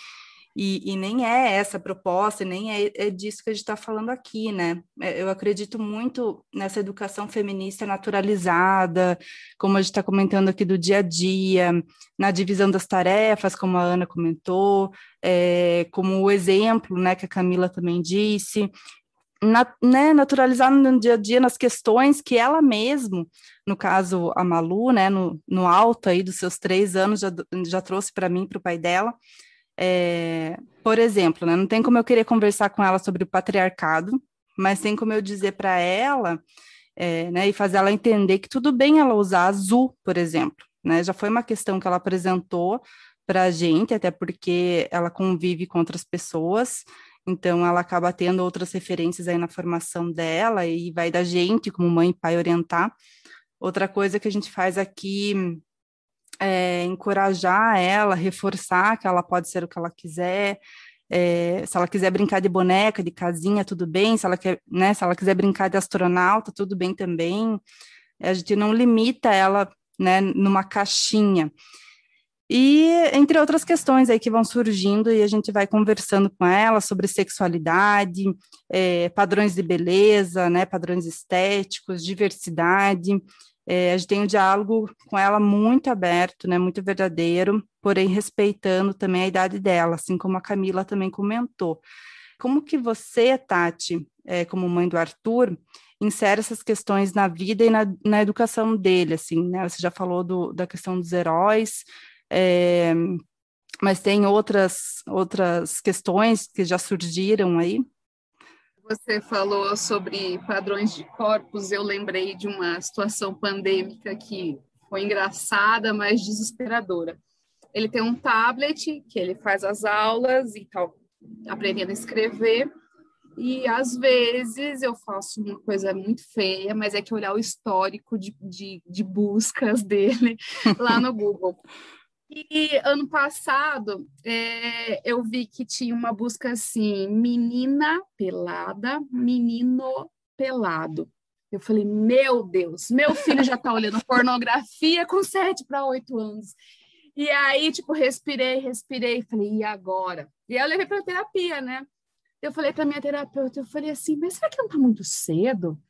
E, e, nem é essa a proposta, nem é, é disso que a gente está falando aqui, né? É, eu acredito muito nessa educação feminista naturalizada, como a gente está comentando aqui do dia a dia, na divisão das tarefas, como a Ana comentou, é, como o exemplo, né, que a Camila também disse, na, né, naturalizar no dia a dia nas questões que ela mesmo, no caso a Malu, né, no, no alto aí dos seus três anos, já, já trouxe para mim, para o pai dela, é, por exemplo, né, não tem como eu querer conversar com ela sobre o patriarcado, mas tem como eu dizer para ela é, né, e fazer ela entender que tudo bem ela usar azul, por exemplo. Né, já foi uma questão que ela apresentou para a gente, até porque ela convive com outras pessoas, então ela acaba tendo outras referências aí na formação dela e vai da gente, como mãe e pai, orientar. Outra coisa que a gente faz aqui é, encorajar ela, reforçar que ela pode ser o que ela quiser. É, se ela quiser brincar de boneca, de casinha, tudo bem. Se ela, quer, né, se ela quiser brincar de astronauta, tudo bem também. A gente não limita ela né, numa caixinha. E entre outras questões aí que vão surgindo e a gente vai conversando com ela sobre sexualidade, é, padrões de beleza, né, padrões estéticos, diversidade, é, a gente tem um diálogo com ela muito aberto, né, muito verdadeiro, porém respeitando também a idade dela, assim como a Camila também comentou. Como que você, Tati, é, como mãe do Arthur, insere essas questões na vida e na, na educação dele, assim, né? Você já falou do, da questão dos heróis, é, mas tem outras, outras questões que já surgiram aí? Você falou sobre padrões de corpos, eu lembrei de uma situação pandêmica que foi engraçada, mas desesperadora. Ele tem um tablet que ele faz as aulas e tal, aprendendo a escrever. E às vezes eu faço uma coisa muito feia, mas é que olhar o histórico de, de, de buscas dele lá no Google. E ano passado é, eu vi que tinha uma busca assim: menina pelada, menino pelado. Eu falei, meu Deus, meu filho já tá olhando pornografia com sete para oito anos. E aí, tipo, respirei, respirei, falei, e agora? E aí eu levei para terapia, né? Eu falei para minha terapeuta, eu falei assim, mas será que não tá muito cedo?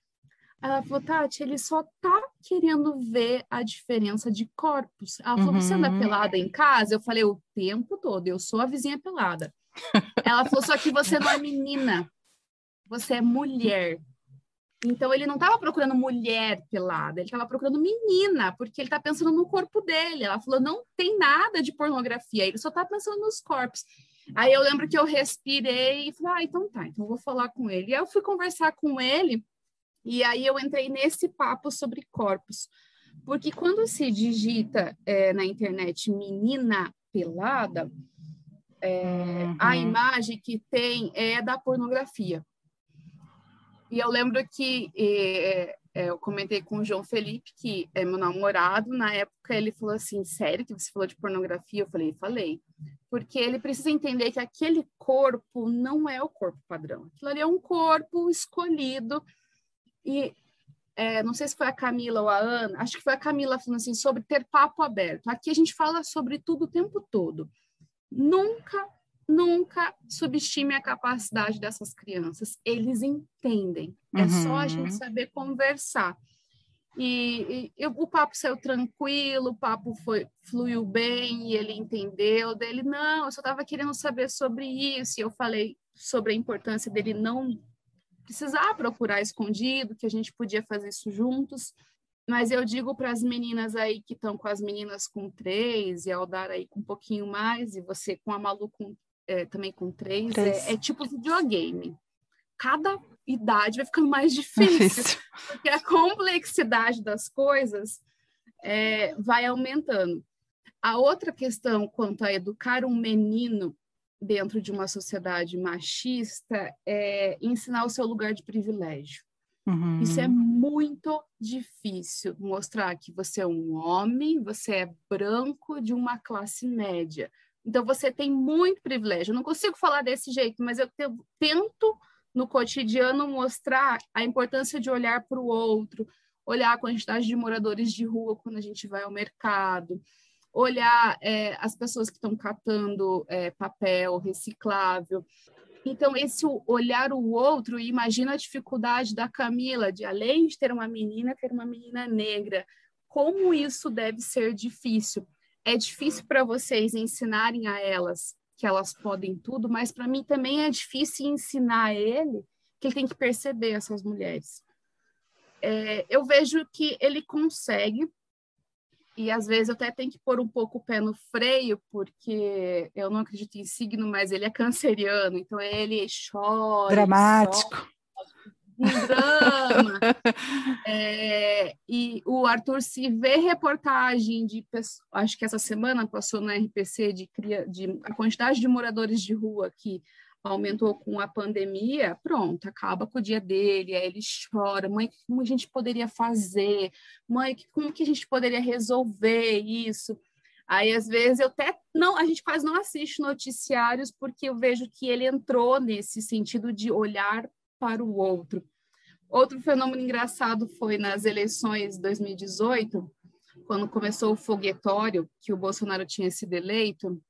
Ela falou, Tati, ele só tá querendo ver a diferença de corpos. Ela falou, uhum. você anda uhum. pelada em casa? Eu falei, o tempo todo, eu sou a vizinha pelada. Ela falou, só que você não é menina, você é mulher. Então, ele não estava procurando mulher pelada, ele estava procurando menina, porque ele está pensando no corpo dele. Ela falou, não tem nada de pornografia, ele só está pensando nos corpos. Aí eu lembro que eu respirei e falei, ah, então tá, então eu vou falar com ele. E aí eu fui conversar com ele, e aí eu entrei nesse papo sobre corpos, porque quando se digita é, na internet menina pelada, é, uhum. a imagem que tem é da pornografia. E eu lembro que é, é, eu comentei com o João Felipe, que é meu namorado, na época ele falou assim, sério que você falou de pornografia? Eu falei, falei. Porque ele precisa entender que aquele corpo não é o corpo padrão. Aquilo ali é um corpo escolhido e é, não sei se foi a Camila ou a Ana, acho que foi a Camila falando assim, sobre ter papo aberto. Aqui a gente fala sobre tudo o tempo todo. Nunca, nunca subestime a capacidade dessas crianças. Eles entendem. É uhum. só a gente saber conversar. E, e, o papo saiu tranquilo, o papo foi, fluiu bem, e ele entendeu. Dele, não, eu só estava querendo saber sobre isso. E eu falei sobre a importância dele não precisar procurar escondido, que a gente podia fazer isso juntos. Mas eu digo para as meninas aí que estão com as meninas com três, e a Aldara aí com um pouquinho mais, e você com a Malu com, é, também com três, é, é, tipo videogame. Cada idade vai ficando mais difícil, porque a complexidade das coisas é, vai aumentando. A outra questão quanto a educar um menino dentro de uma sociedade machista é ensinar o seu lugar de privilégio. Uhum. Isso é muito difícil mostrar que você é um homem, você é branco de uma classe média. Então você tem muito privilégio. Eu não consigo falar desse jeito, mas eu tento no cotidiano mostrar a importância de olhar para o outro, olhar a quantidade de moradores de rua quando a gente vai ao mercado, olhar é, as pessoas que estão catando é, papel reciclável. Então, esse olhar o outro, e imagina a dificuldade da Camila de, além de ter uma menina, ter uma menina negra. Como isso deve ser difícil? É difícil para vocês ensinarem a elas que elas podem tudo, mas para mim também é difícil ensinar ele que ele tem que perceber essas mulheres. É, eu vejo que ele consegue, e às vezes eu até tenho que pôr um pouco o pé no freio, porque eu não acredito em signo, mas ele é canceriano, então ele chora. Dramático. Chora, um drama. é, e o Arthur, se vê reportagem de, acho que essa semana passou na RPC de, de a quantidade de moradores de rua que aumentou com a pandemia, pronto, acaba com o dia dele, aí ele chora, mãe, como a gente poderia fazer? Mãe, como que a gente poderia resolver isso? Aí, às vezes, eu até não, a gente quase não assiste noticiários porque eu vejo que ele entrou nesse sentido de olhar para o outro. Outro fenômeno engraçado foi nas eleições de 2018, quando começou o foguetório, que o Bolsonaro tinha sido eleito,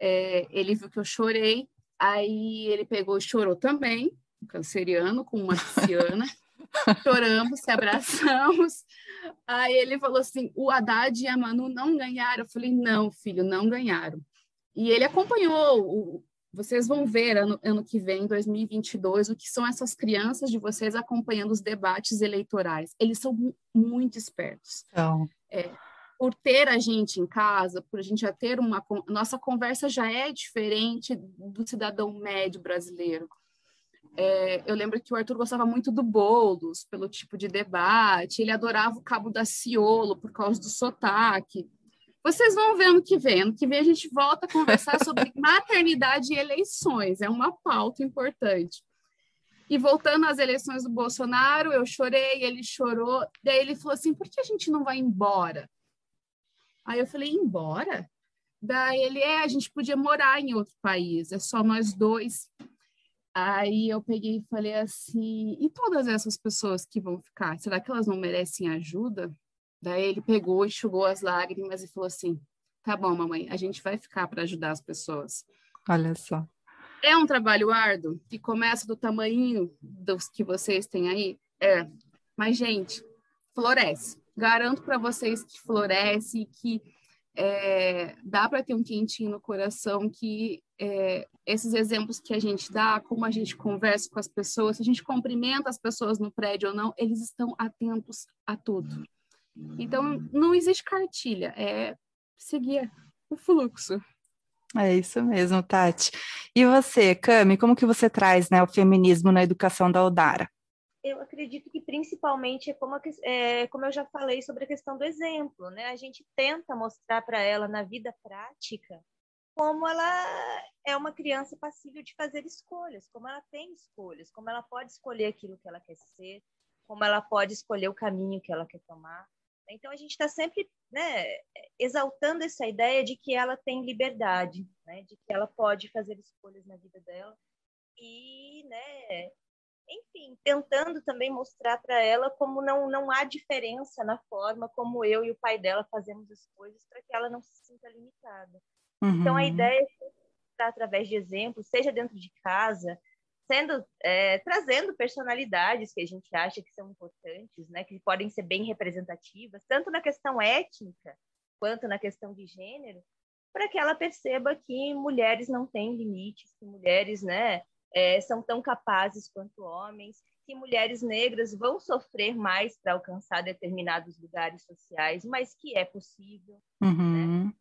é, ele viu que eu chorei Aí ele pegou e chorou também, um canceriano com uma pisciana. Choramos, se abraçamos. Aí ele falou assim: o Haddad e a Manu não ganharam. Eu falei: não, filho, não ganharam. E ele acompanhou. O, vocês vão ver ano, ano que vem, 2022, o que são essas crianças de vocês acompanhando os debates eleitorais. Eles são muito espertos. Então. É, por ter a gente em casa, por a gente já ter uma nossa conversa já é diferente do cidadão médio brasileiro. É, eu lembro que o Arthur gostava muito do Boulos, pelo tipo de debate, ele adorava o Cabo da Ciolo por causa do sotaque. Vocês vão ver ano que vem. Ano que vem a gente volta a conversar sobre maternidade e eleições, é uma pauta importante. E voltando às eleições do Bolsonaro, eu chorei, ele chorou, daí ele falou assim: por que a gente não vai embora? Aí eu falei, embora? Daí ele, é, a gente podia morar em outro país, é só nós dois. Aí eu peguei e falei assim, e todas essas pessoas que vão ficar, será que elas não merecem ajuda? Daí ele pegou, enxugou as lágrimas e falou assim, tá bom, mamãe, a gente vai ficar para ajudar as pessoas. Olha só. É um trabalho árduo, que começa do tamanho dos que vocês têm aí? É. Mas, gente, floresce garanto para vocês que floresce que é, dá para ter um quentinho no coração, que é, esses exemplos que a gente dá, como a gente conversa com as pessoas, se a gente cumprimenta as pessoas no prédio ou não, eles estão atentos a tudo. Então, não existe cartilha, é seguir o fluxo. É isso mesmo, Tati. E você, Cami, como que você traz né, o feminismo na educação da Odara? Eu acredito que principalmente é como, a, é como eu já falei sobre a questão do exemplo, né? A gente tenta mostrar para ela na vida prática como ela é uma criança passível de fazer escolhas, como ela tem escolhas, como ela pode escolher aquilo que ela quer ser, como ela pode escolher o caminho que ela quer tomar. Então a gente está sempre né, exaltando essa ideia de que ela tem liberdade, né, de que ela pode fazer escolhas na vida dela e né, enfim, tentando também mostrar para ela como não, não há diferença na forma como eu e o pai dela fazemos as coisas para que ela não se sinta limitada. Uhum. Então, a uhum. ideia é estar através de exemplos, seja dentro de casa, sendo é, trazendo personalidades que a gente acha que são importantes, né, que podem ser bem representativas, tanto na questão étnica quanto na questão de gênero, para que ela perceba que mulheres não têm limites, que mulheres, né, é, são tão capazes quanto homens, que mulheres negras vão sofrer mais para alcançar determinados lugares sociais, mas que é possível. Uhum. Né?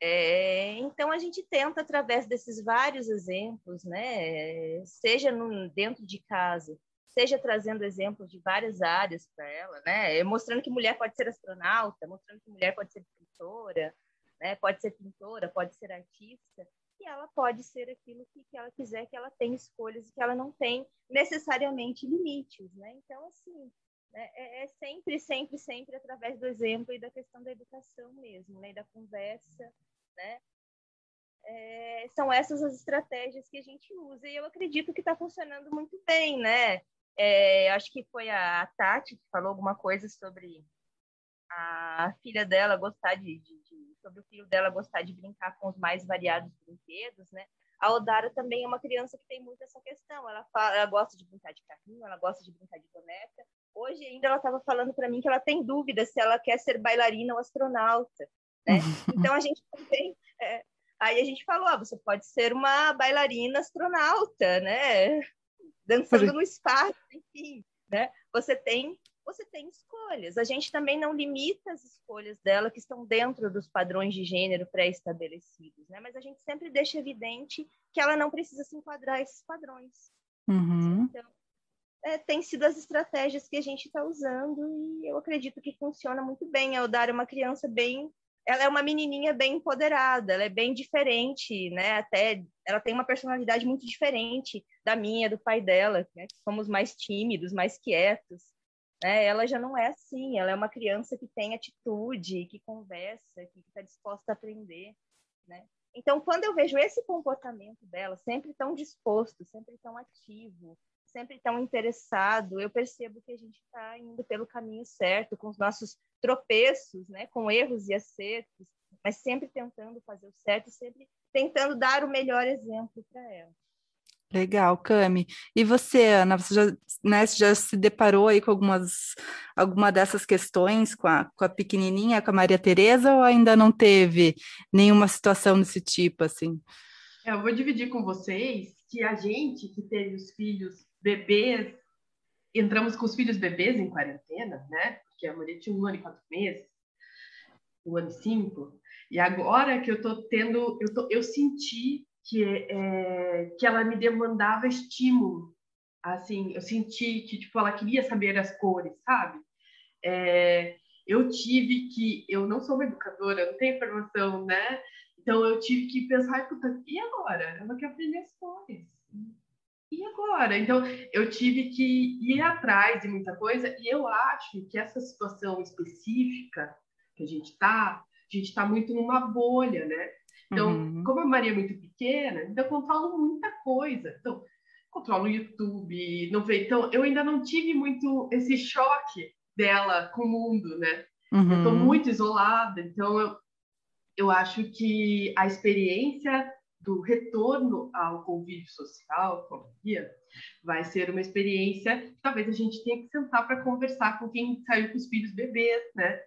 É, então a gente tenta através desses vários exemplos, né, seja no, dentro de casa, seja trazendo exemplos de várias áreas para ela, né, mostrando que mulher pode ser astronauta, mostrando que mulher pode ser escritora, né, pode ser pintora, pode ser artista, que ela pode ser aquilo que, que ela quiser, que ela tem escolhas e que ela não tem necessariamente limites, né? Então, assim, né, é, é, sempre, sempre, sempre através do exemplo e da questão da educação mesmo, né? E da conversa, né? É, são essas as estratégias que a gente usa e eu acredito que está funcionando muito bem, né? É, acho que foi a Tati que falou alguma coisa sobre a filha dela gostar de, de, de, sobre o filho dela gostar de brincar com os mais variados brinquedos, né? A Odara também é uma criança que tem muito essa questão. Ela, fala, ela gosta de brincar de carrinho, ela gosta de brincar de boneca. Hoje ainda ela estava falando para mim que ela tem dúvida se ela quer ser bailarina ou astronauta. Né? Então a gente também. É, aí a gente falou: ah, você pode ser uma bailarina astronauta, né? Dançando no espaço, enfim. Né? Você tem você tem escolhas. A gente também não limita as escolhas dela que estão dentro dos padrões de gênero pré-estabelecidos, né? Mas a gente sempre deixa evidente que ela não precisa se enquadrar a esses padrões. Uhum. Então, é, tem sido as estratégias que a gente está usando e eu acredito que funciona muito bem. A Odara é uma criança bem ela é uma menininha bem empoderada, ela é bem diferente, né? Até ela tem uma personalidade muito diferente da minha, do pai dela, né? somos mais tímidos, mais quietos. Né? Ela já não é assim, ela é uma criança que tem atitude, que conversa, que está disposta a aprender, né? Então, quando eu vejo esse comportamento dela, sempre tão disposto, sempre tão ativo, sempre tão interessado, eu percebo que a gente está indo pelo caminho certo, com os nossos tropeços, né, com erros e acertos, mas sempre tentando fazer o certo, sempre tentando dar o melhor exemplo para ela. Legal, Cami. E você, Ana, você já, né, já se deparou aí com algumas alguma dessas questões com a, com a pequenininha, com a Maria Tereza, ou ainda não teve nenhuma situação desse tipo, assim? É, eu vou dividir com vocês que a gente que teve os filhos bebês, entramos com os filhos bebês em quarentena, né? Porque a Maria tinha um ano e quatro meses, um ano e cinco, e agora que eu tô tendo, eu, tô, eu senti que, é, que ela me demandava estímulo. Assim, eu senti que tipo, ela queria saber as cores, sabe? É, eu tive que. Eu não sou uma educadora, não tenho formação, né? Então eu tive que pensar, puta, e agora? Ela quer aprender as cores. E agora? Então eu tive que ir atrás de muita coisa, e eu acho que essa situação específica que a gente está, a gente está muito numa bolha, né? Então, uhum. como a Maria é muito pequena, então eu controlo muita coisa. Então, controlo o YouTube, não vejo. Então, eu ainda não tive muito esse choque dela com o mundo, né? Uhum. Eu estou muito isolada, então eu, eu acho que a experiência do retorno ao convívio social com a Maria vai ser uma experiência que talvez a gente tenha que sentar para conversar com quem saiu com os filhos bebês, né?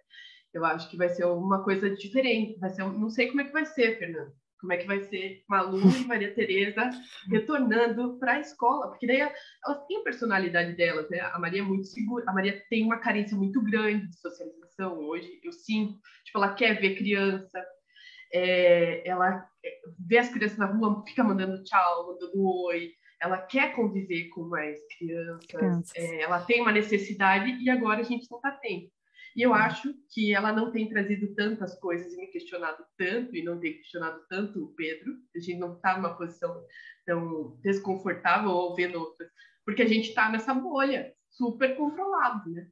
Eu acho que vai ser uma coisa diferente. Vai ser, não sei como é que vai ser, Fernando. Como é que vai ser Malu e Maria Tereza retornando para a escola? Porque daí elas têm a personalidade delas, né? A Maria é muito segura, a Maria tem uma carência muito grande de socialização hoje. Eu sinto, tipo, ela quer ver criança, é, ela vê as crianças na rua, fica mandando tchau, mandando oi. Ela quer conviver com mais crianças, é, ela tem uma necessidade e agora a gente não está tendo. E eu acho que ela não tem trazido tantas coisas e me questionado tanto, e não tem questionado tanto o Pedro. A gente não está numa posição tão desconfortável ou vendo outras, porque a gente está nessa bolha super controlado, né?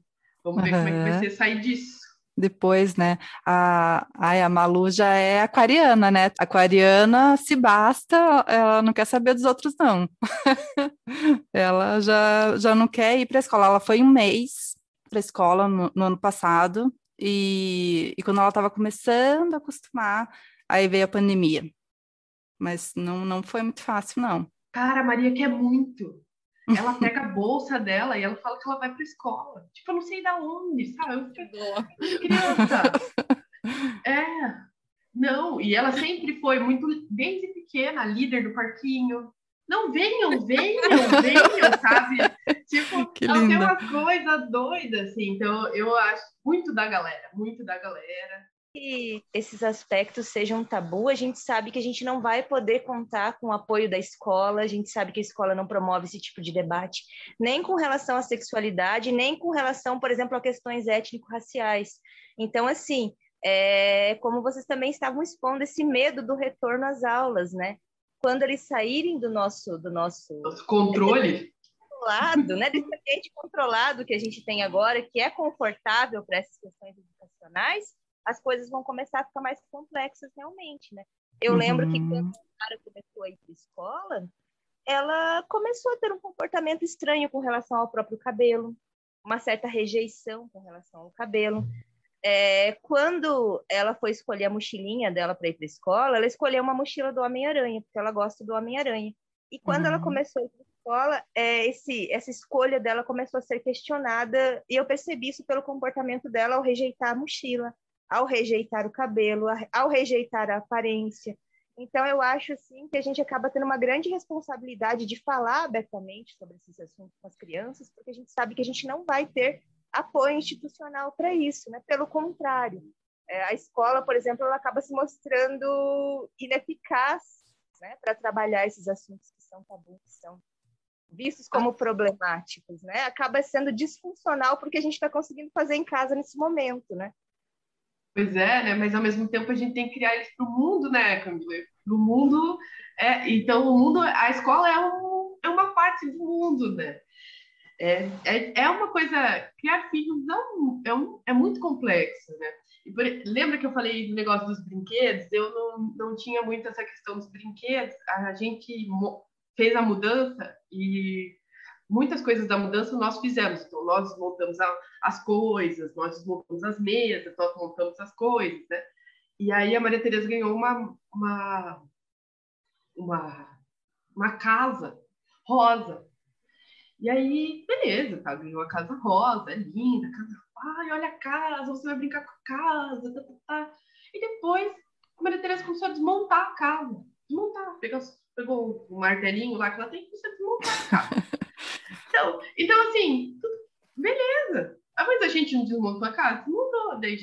Vamos ver como é que vai ser sair disso. Depois, né? A, ai, a Malu já é aquariana, né? Aquariana, se basta, ela não quer saber dos outros, não. ela já, já não quer ir para a escola. Ela foi um mês para a escola no, no, ano passado, e, e quando ela estava começando a acostumar, aí veio a pandemia. Mas não, não foi muito fácil, não. Cara, a Maria quer muito. Ela pega a bolsa dela e ela fala que ela vai para a escola. Tipo, eu não sei da onde, sabe? Eu fico, criança. é. Não, e ela sempre foi muito, desde pequena, líder do parquinho, não, venham, venham, venham, sabe? Tipo, que ela tem uma coisa doida, assim. Então, eu acho muito da galera, muito da galera. Que esses aspectos sejam tabu, a gente sabe que a gente não vai poder contar com o apoio da escola, a gente sabe que a escola não promove esse tipo de debate, nem com relação à sexualidade, nem com relação, por exemplo, a questões étnico-raciais. Então, assim, é, como vocês também estavam expondo esse medo do retorno às aulas, né? quando eles saírem do nosso do nosso, nosso controle controlado, né, desse ambiente controlado que a gente tem agora, que é confortável para essas questões educacionais, as coisas vão começar a ficar mais complexas realmente, né? Eu uhum. lembro que quando o cara começou a ir para escola, ela começou a ter um comportamento estranho com relação ao próprio cabelo, uma certa rejeição com relação ao cabelo. É, quando ela foi escolher a mochilinha dela para ir para a escola, ela escolheu uma mochila do Homem-Aranha, porque ela gosta do Homem-Aranha. E quando uhum. ela começou a ir para a escola, é, esse, essa escolha dela começou a ser questionada, e eu percebi isso pelo comportamento dela ao rejeitar a mochila, ao rejeitar o cabelo, ao rejeitar a aparência. Então, eu acho assim que a gente acaba tendo uma grande responsabilidade de falar abertamente sobre esses assuntos com as crianças, porque a gente sabe que a gente não vai ter apoio institucional para isso, né? Pelo contrário, é, a escola, por exemplo, ela acaba se mostrando ineficaz, né, para trabalhar esses assuntos que são tabus, que são vistos como problemáticos, né? Acaba sendo disfuncional porque a gente está conseguindo fazer em casa nesse momento, né? Pois é, né? Mas ao mesmo tempo a gente tem que criar isso para o mundo, né, Camila? Para o mundo, é, então o mundo, a escola é, um, é uma parte do mundo, né? É, é, é uma coisa, criar filhos não, é, um, é muito complexo, né? Por, lembra que eu falei do negócio dos brinquedos? Eu não, não tinha muito essa questão dos brinquedos. A gente fez a mudança e muitas coisas da mudança nós fizemos. Então, nós desmontamos a, as coisas, nós desmontamos as mesas, nós montamos as coisas, né? E aí a Maria Tereza ganhou uma, uma, uma, uma casa rosa. E aí, beleza, tá? Ganhou a casa rosa, é linda, casa. Ai, olha a casa, você vai brincar com a casa, tá, tá, tá. E depois a Maria Tereza começou a desmontar a casa. Desmontar, pegou, pegou o martelinho lá que ela tem e começou a desmontar a casa. Então, então assim, beleza. Ah, mas a gente não desmontou a casa? Desmontou. Daí,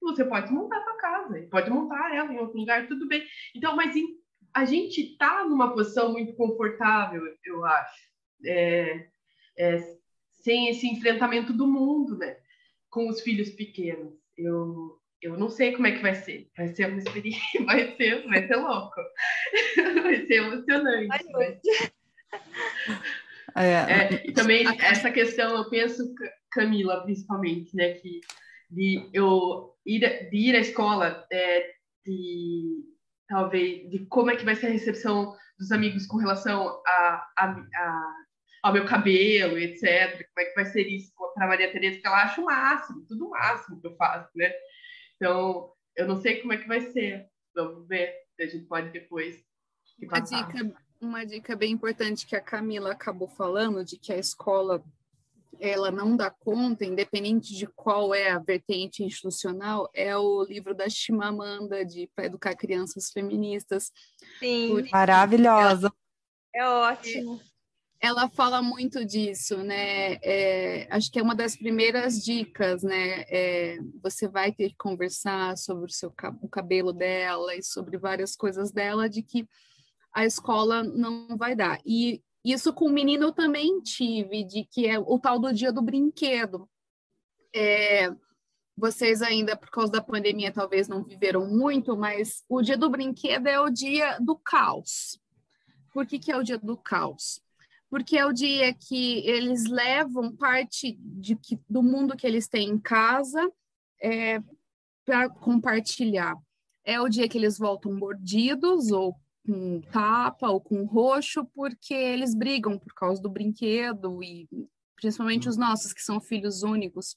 você pode montar a sua casa, pode montar ela em outro lugar, tudo bem. Então, mas a gente está numa posição muito confortável, eu acho, é, é, sem esse enfrentamento do mundo, né? Com os filhos pequenos. Eu, eu não sei como é que vai ser. Vai ser uma experiência, vai ser, vai ser louco. vai ser emocionante. Vai ser. É, é, e também essa questão, eu penso, Camila, principalmente, né, que de eu ir, de ir à escola, é, de talvez de como é que vai ser a recepção dos amigos com relação a, a, a ao meu cabelo, etc. Como é que vai ser isso para Maria Tereza, que ela acha o máximo, tudo o máximo que eu faço, né? Então, eu não sei como é que vai ser. Vamos ver. A gente pode depois. Uma dica, uma dica bem importante que a Camila acabou falando, de que a escola ela não dá conta, independente de qual é a vertente institucional, é o livro da Chimamanda de para educar crianças feministas. Sim, maravilhosa. É ótimo. Ela fala muito disso, né? É, acho que é uma das primeiras dicas, né? É, você vai ter que conversar sobre o, seu, o cabelo dela e sobre várias coisas dela, de que a escola não vai dar. E isso com o menino eu também tive, de que é o tal do dia do brinquedo. É, vocês ainda, por causa da pandemia, talvez não viveram muito, mas o dia do brinquedo é o dia do caos. Por que, que é o dia do caos? Porque é o dia que eles levam parte de, do mundo que eles têm em casa é, para compartilhar. É o dia que eles voltam mordidos ou com tapa ou com roxo, porque eles brigam por causa do brinquedo, e principalmente os nossos, que são filhos únicos.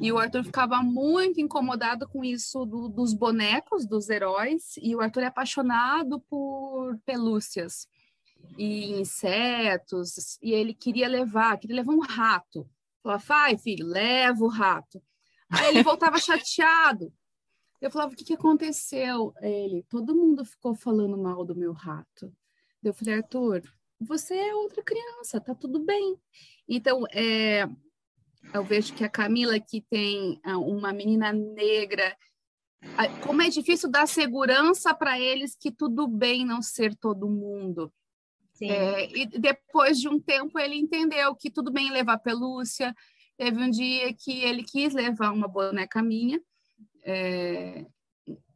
E o Arthur ficava muito incomodado com isso do, dos bonecos, dos heróis, e o Arthur é apaixonado por pelúcias e insetos, e ele queria levar, queria levar um rato. Falava, vai, filho, leva o rato. Aí ele voltava chateado, eu falava, o que, que aconteceu? Ele, todo mundo ficou falando mal do meu rato. Eu falei, Arthur, você é outra criança, tá tudo bem. Então, é, eu vejo que a Camila, que tem ah, uma menina negra, como é difícil dar segurança para eles que tudo bem não ser todo mundo. É, e depois de um tempo ele entendeu que tudo bem levar pelúcia. Teve um dia que ele quis levar uma boneca minha, é,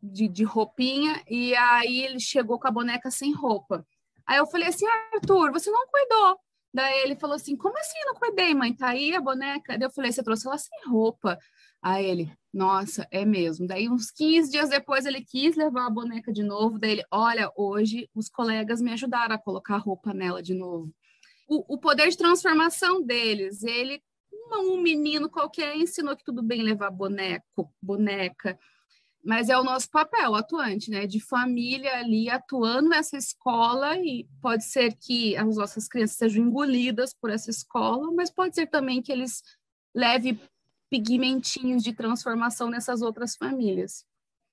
de, de roupinha, e aí ele chegou com a boneca sem roupa. Aí eu falei assim, Arthur, você não cuidou. Daí ele falou assim, como assim não cuidei, mãe? Tá aí a boneca? Daí eu falei, você trouxe ela sem roupa. Aí ele, Nossa, é mesmo. Daí, uns 15 dias depois, ele quis levar a boneca de novo. Daí, ele, olha, hoje os colegas me ajudaram a colocar roupa nela de novo. O, o poder de transformação deles, ele, um menino qualquer, ensinou que tudo bem levar boneco, boneca, mas é o nosso papel atuante, né, de família ali atuando nessa escola e pode ser que as nossas crianças sejam engolidas por essa escola, mas pode ser também que eles levem pigmentinhos de transformação nessas outras famílias.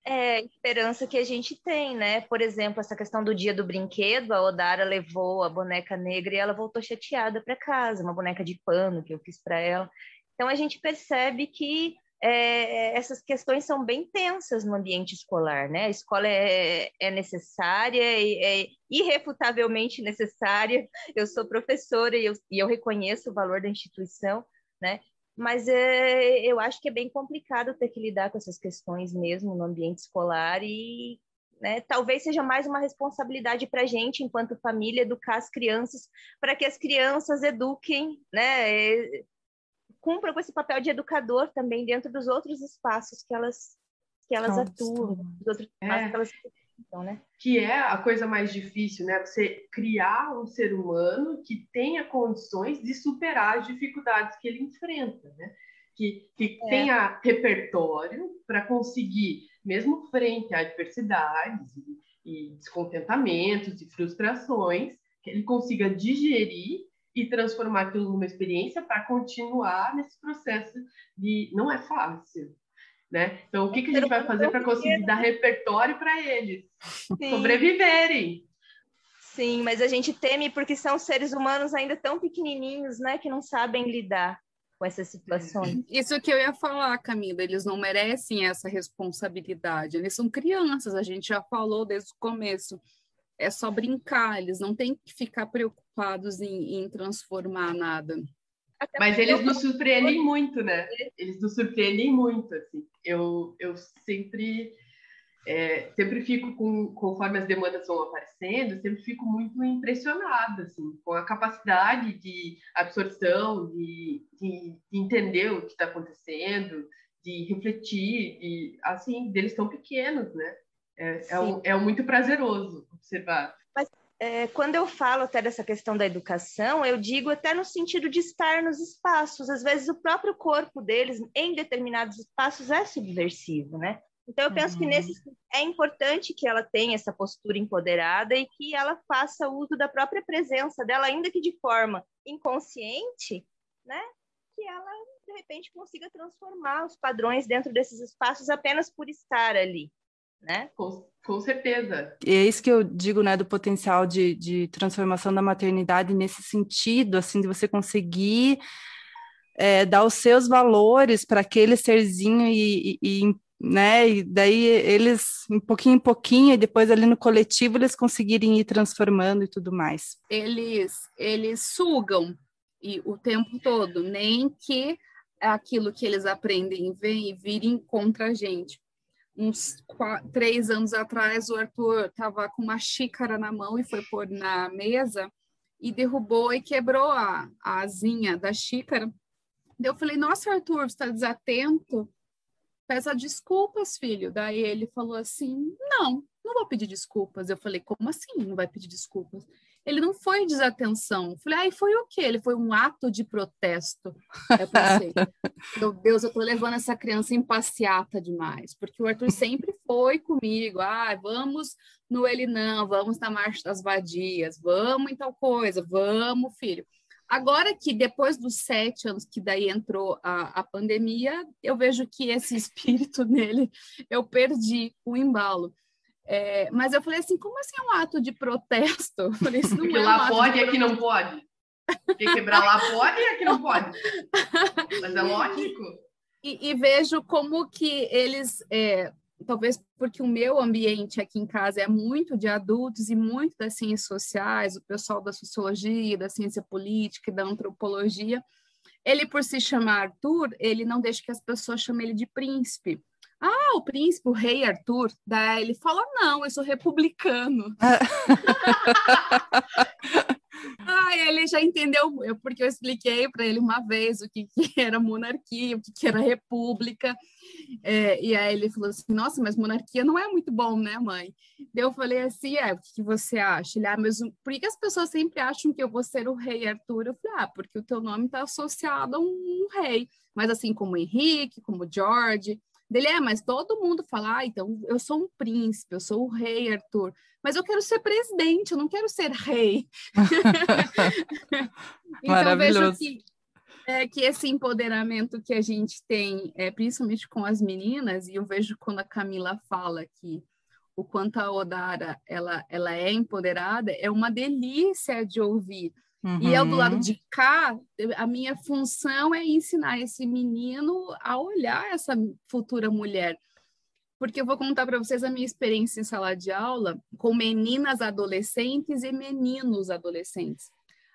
É esperança que a gente tem, né? Por exemplo, essa questão do dia do brinquedo, a Odara levou a boneca negra e ela voltou chateada para casa, uma boneca de pano que eu fiz para ela. Então a gente percebe que é, essas questões são bem tensas no ambiente escolar, né? A escola é, é necessária, é irrefutavelmente necessária. Eu sou professora e eu, e eu reconheço o valor da instituição, né? Mas é, eu acho que é bem complicado ter que lidar com essas questões mesmo no ambiente escolar e né, talvez seja mais uma responsabilidade para a gente, enquanto família, educar as crianças para que as crianças eduquem, né, cumpram com esse papel de educador também dentro dos outros espaços que elas que elas Nossa. atuam, dos outros espaços é. que elas então, né? Que é a coisa mais difícil, né? Você criar um ser humano que tenha condições de superar as dificuldades que ele enfrenta, né? Que, que é. tenha repertório para conseguir, mesmo frente a adversidades e, e descontentamentos e frustrações, que ele consiga digerir e transformar aquilo numa experiência para continuar nesse processo de não é fácil, né? Então, o que, que a gente vai fazer para conseguir dar repertório para eles Sim. sobreviverem? Sim, mas a gente teme porque são seres humanos ainda tão pequenininhos, né, que não sabem lidar com essas situações. Isso que eu ia falar, Camila, eles não merecem essa responsabilidade. Eles são crianças, a gente já falou desde o começo. É só brincar, eles não têm que ficar preocupados em, em transformar nada. Mas eles nos surpreendem muito, né? Eles nos surpreendem muito, assim. Eu, eu sempre, é, sempre fico com, conforme as demandas vão aparecendo, sempre fico muito impressionada, assim, com a capacidade de absorção, de, de, de entender o que está acontecendo, de refletir, de, assim, deles tão pequenos, né? É, é, um, é muito prazeroso observar. É, quando eu falo até dessa questão da educação, eu digo até no sentido de estar nos espaços. Às vezes o próprio corpo deles, em determinados espaços, é subversivo, né? Então eu penso uhum. que nesse é importante que ela tenha essa postura empoderada e que ela faça uso da própria presença dela, ainda que de forma inconsciente, né? Que ela de repente consiga transformar os padrões dentro desses espaços apenas por estar ali né? Com, com certeza. E é isso que eu digo, né, do potencial de, de transformação da maternidade nesse sentido, assim, de você conseguir é, dar os seus valores para aquele serzinho e, e, e, né, e daí eles, um pouquinho em pouquinho, e depois ali no coletivo, eles conseguirem ir transformando e tudo mais. Eles, eles sugam e o tempo todo, nem que aquilo que eles aprendem vem e virem contra a gente uns quatro, três anos atrás, o Arthur estava com uma xícara na mão e foi pôr na mesa e derrubou e quebrou a, a asinha da xícara. Daí eu falei, nossa, Arthur, você está desatento? Peça desculpas, filho. Daí ele falou assim, não, não vou pedir desculpas. Eu falei, como assim não vai pedir desculpas? Ele não foi desatenção. Falei, ai, foi o quê? Ele foi um ato de protesto. Eu pensei, meu Deus, eu tô levando essa criança em passeata demais, porque o Arthur sempre foi comigo. Ah, vamos no Ele Não, vamos na Marcha das Vadias, vamos em tal coisa, vamos, filho. Agora que depois dos sete anos que daí entrou a, a pandemia, eu vejo que esse espírito nele eu perdi o embalo. É, mas eu falei assim, como assim é um ato de protesto? Eu falei, isso não Porque é lá um pode e aqui não pode. Porque quebrar lá pode e aqui não pode. Mas é lógico. E, e vejo como que eles, é, talvez porque o meu ambiente aqui em casa é muito de adultos e muito das ciências sociais, o pessoal da sociologia, da ciência política e da antropologia, ele por se chamar Arthur, ele não deixa que as pessoas chamem ele de príncipe. Ah, o príncipe, o rei Arthur. Daí ele fala: Não, eu sou republicano. Ah, ele já entendeu, porque eu expliquei para ele uma vez o que, que era monarquia, o que, que era república. É, e aí ele falou assim: Nossa, mas monarquia não é muito bom, né, mãe? Eu falei assim: É, o que, que você acha? Ele, ah, mas por que as pessoas sempre acham que eu vou ser o rei Arthur? Eu falei: Ah, porque o teu nome está associado a um rei, mas assim como Henrique, como George. Dele é, mas todo mundo fala, ah, então eu sou um príncipe, eu sou o rei Arthur, mas eu quero ser presidente, eu não quero ser rei. então vejo que, é, que esse empoderamento que a gente tem, é, principalmente com as meninas, e eu vejo quando a Camila fala que o quanto a Odara ela, ela é empoderada, é uma delícia de ouvir. Uhum. E eu do lado uhum. de cá, a minha função é ensinar esse menino a olhar essa futura mulher. Porque eu vou contar para vocês a minha experiência em sala de aula com meninas adolescentes e meninos adolescentes.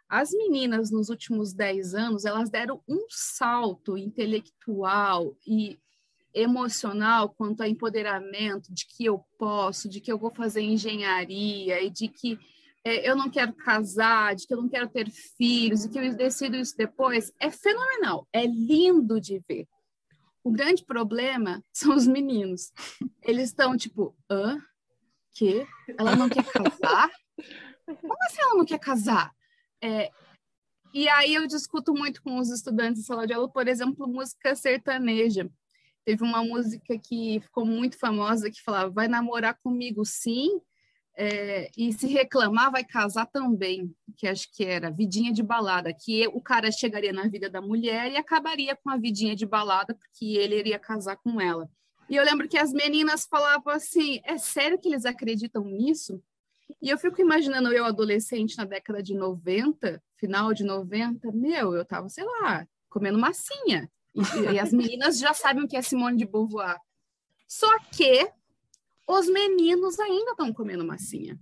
As meninas, nos últimos 10 anos, elas deram um salto intelectual e emocional quanto a empoderamento de que eu posso, de que eu vou fazer engenharia e de que eu não quero casar, de que eu não quero ter filhos, e que eu decido isso depois, é fenomenal, é lindo de ver. O grande problema são os meninos. Eles estão tipo, hã? Que? Ela não quer casar? Como assim ela não quer casar? É, e aí eu discuto muito com os estudantes de sala de aula, por exemplo, música sertaneja. Teve uma música que ficou muito famosa que falava: vai namorar comigo sim, é, e se reclamar, vai casar também, que acho que era vidinha de balada, que o cara chegaria na vida da mulher e acabaria com a vidinha de balada, porque ele iria casar com ela. E eu lembro que as meninas falavam assim: é sério que eles acreditam nisso? E eu fico imaginando eu, adolescente, na década de 90, final de 90, meu, eu tava, sei lá, comendo massinha. E, e as meninas já sabem o que é Simone de Beauvoir. Só que os meninos ainda estão comendo massinha.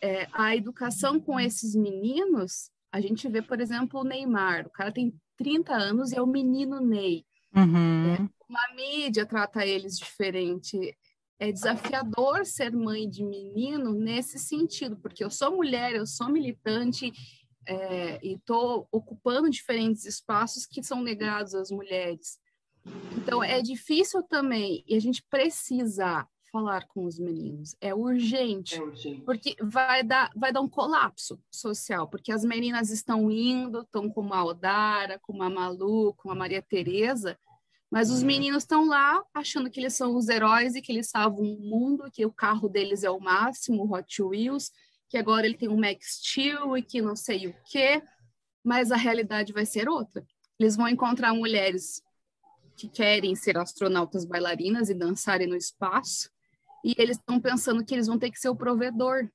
É, a educação com esses meninos, a gente vê, por exemplo, o Neymar. O cara tem 30 anos e é o menino Ney. Uhum. É, uma mídia trata eles diferente. É desafiador ser mãe de menino nesse sentido, porque eu sou mulher, eu sou militante é, e estou ocupando diferentes espaços que são negados às mulheres. Então, é difícil também, e a gente precisa falar com os meninos. É urgente, é urgente. porque vai dar, vai dar um colapso social, porque as meninas estão indo, estão com a Odara, com a Malu, com a Maria Tereza, mas os uhum. meninos estão lá achando que eles são os heróis e que eles salvam o mundo, que o carro deles é o máximo, o Hot Wheels, que agora ele tem um Max Steel e que não sei o quê, mas a realidade vai ser outra. Eles vão encontrar mulheres que querem ser astronautas bailarinas e dançarem no espaço, e eles estão pensando que eles vão ter que ser o provedor.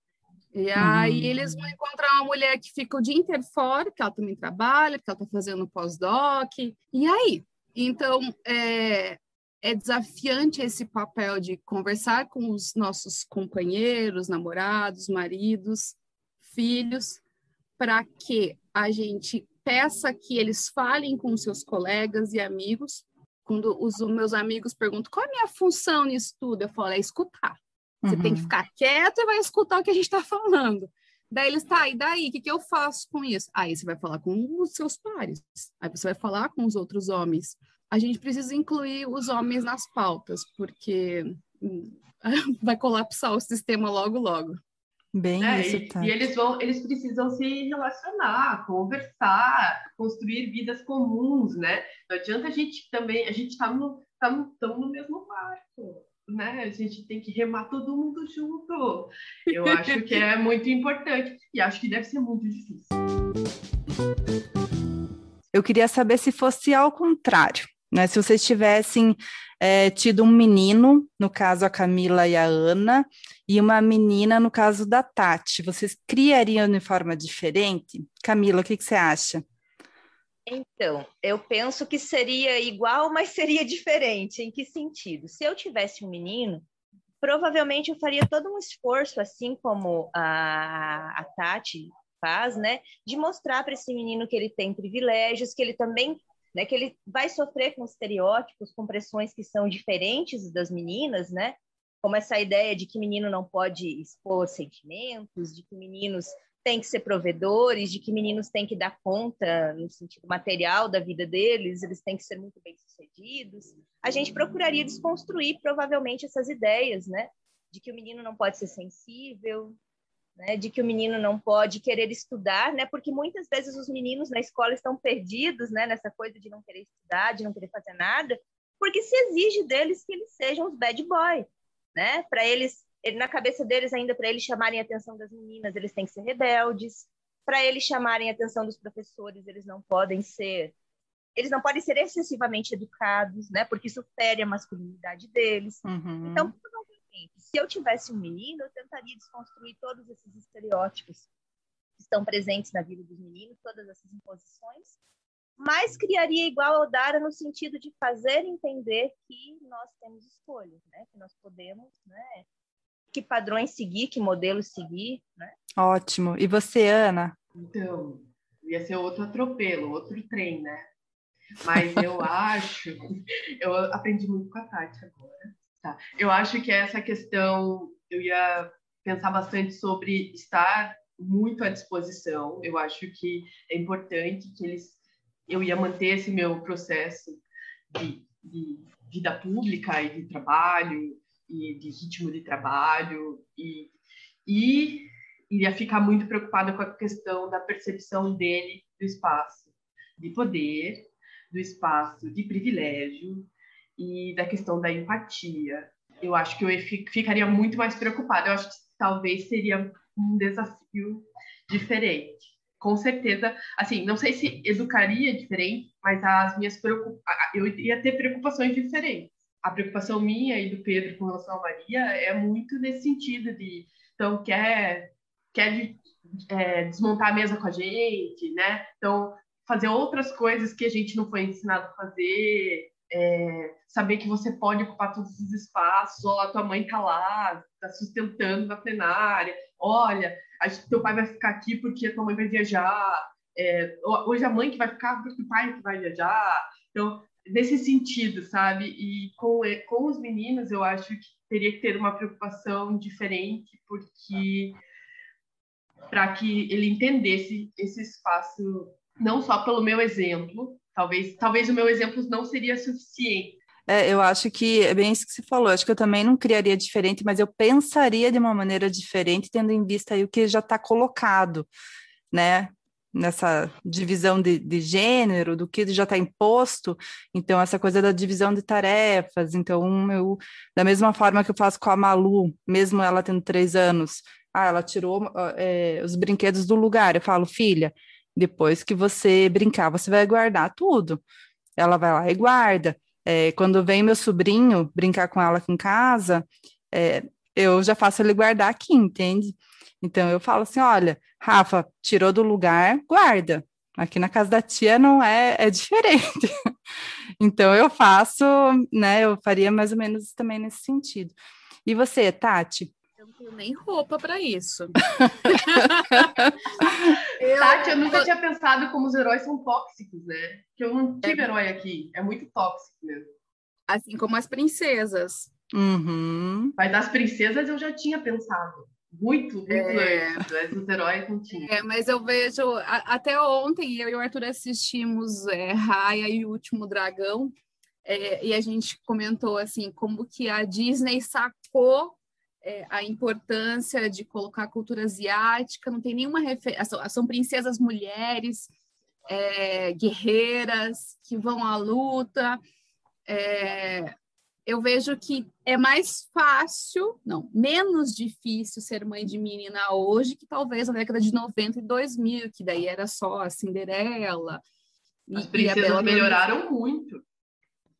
E aí uhum. eles vão encontrar uma mulher que fica o dia inteiro fora, que ela também trabalha, que ela está fazendo pós-doc. E aí? Então, é, é desafiante esse papel de conversar com os nossos companheiros, namorados, maridos, filhos, para que a gente peça que eles falem com seus colegas e amigos quando os meus amigos perguntam qual é a minha função nisso tudo, eu falo, é escutar. Você uhum. tem que uhum. ficar quieto e vai escutar o que a gente está falando. Daí eles, tá, e daí? O que, que eu faço com isso? Aí você vai falar com os seus pares, aí você vai falar com os outros homens. A gente precisa incluir os homens nas pautas, porque hum, vai colapsar o sistema logo, logo. Bem é, isso, e, tá. e eles vão, eles precisam se relacionar, conversar, construir vidas comuns, né? Não adianta a gente também, a gente está no, tá no, no mesmo barco, né? A gente tem que remar todo mundo junto. Eu acho que é muito importante e acho que deve ser muito difícil. Eu queria saber se fosse ao contrário, né? Se vocês tivessem é, tido um menino, no caso a Camila e a Ana, e uma menina, no caso da Tati, vocês criariam de forma diferente? Camila, o que, que você acha? Então, eu penso que seria igual, mas seria diferente. Em que sentido? Se eu tivesse um menino, provavelmente eu faria todo um esforço, assim como a, a Tati faz, né, de mostrar para esse menino que ele tem privilégios, que ele também né, que ele vai sofrer com estereótipos, com pressões que são diferentes das meninas, né? Como essa ideia de que menino não pode expor sentimentos, de que meninos têm que ser provedores, de que meninos têm que dar conta no sentido material da vida deles, eles têm que ser muito bem sucedidos. A gente procuraria desconstruir provavelmente essas ideias, né? De que o menino não pode ser sensível, né? De que o menino não pode querer estudar, né? Porque muitas vezes os meninos na escola estão perdidos, né? Nessa coisa de não querer estudar, de não querer fazer nada, porque se exige deles que eles sejam os bad boy, né? Para eles na cabeça deles ainda para eles chamarem a atenção das meninas, eles têm que ser rebeldes. Para eles chamarem a atenção dos professores, eles não podem ser eles não podem ser excessivamente educados, né? Porque isso fere a masculinidade deles. Uhum. Então, provavelmente, se eu tivesse um menino, eu tentaria desconstruir todos esses estereótipos que estão presentes na vida dos meninos, todas essas imposições, mas criaria igual ao Dara no sentido de fazer entender que nós temos escolhas, né? Que nós podemos, né? que padrões seguir, que modelos seguir, né? Ótimo. E você, Ana? Então, ia ser outro atropelo, outro trem, né? Mas eu acho, eu aprendi muito com a Tati agora. Tá. Eu acho que essa questão, eu ia pensar bastante sobre estar muito à disposição. Eu acho que é importante que eles, eu ia manter esse meu processo de, de vida pública e de trabalho e de ritmo de trabalho e, e iria ficar muito preocupada com a questão da percepção dele do espaço de poder, do espaço de privilégio e da questão da empatia. Eu acho que eu ficaria muito mais preocupada. Eu acho que talvez seria um desafio diferente. Com certeza, assim, não sei se educaria diferente, mas as minhas preocupações, eu ia ter preocupações diferentes a preocupação minha e do Pedro com relação a Maria é muito nesse sentido de então quer quer é, desmontar a mesa com a gente, né? Então fazer outras coisas que a gente não foi ensinado a fazer, é, saber que você pode ocupar todos os espaços, ou a tua mãe tá lá, tá sustentando na plenária, olha, a teu pai vai ficar aqui porque a tua mãe vai viajar, é, hoje a mãe que vai ficar porque o pai que vai viajar, então nesse sentido, sabe? E com, com os meninos, eu acho que teria que ter uma preocupação diferente, porque para que ele entendesse esse espaço, não só pelo meu exemplo, talvez, talvez o meu exemplo não seria suficiente. É, eu acho que é bem isso que você falou. Acho que eu também não criaria diferente, mas eu pensaria de uma maneira diferente, tendo em vista aí o que já está colocado, né? nessa divisão de, de gênero, do que já está imposto, então essa coisa da divisão de tarefas, então eu, da mesma forma que eu faço com a Malu, mesmo ela tendo três anos, ah, ela tirou é, os brinquedos do lugar, eu falo, filha, depois que você brincar, você vai guardar tudo, ela vai lá e guarda, é, quando vem meu sobrinho brincar com ela aqui em casa, é, eu já faço ele guardar aqui, entende? Então eu falo assim: olha, Rafa, tirou do lugar, guarda. Aqui na casa da tia não é, é diferente. então eu faço, né? Eu faria mais ou menos também nesse sentido. E você, Tati? Eu não tenho nem roupa para isso. eu, Tati, eu nunca eu... tinha pensado como os heróis são tóxicos, né? Que eu não tive é... herói aqui. É muito tóxico mesmo. Assim como as princesas. Uhum. Mas das princesas eu já tinha pensado. Muito, muito é... antes. Os heróis não tinham. É, mas eu vejo. A, até ontem eu e o Arthur assistimos é, Raya e o Último Dragão. É, e a gente comentou assim como que a Disney sacou é, a importância de colocar a cultura asiática, não tem nenhuma referência, são princesas mulheres, é, guerreiras que vão à luta, é, eu vejo que é mais fácil, não, menos difícil ser mãe de menina hoje que talvez na década de 90 e 2000, que daí era só a Cinderela. As princesas melhoraram muito.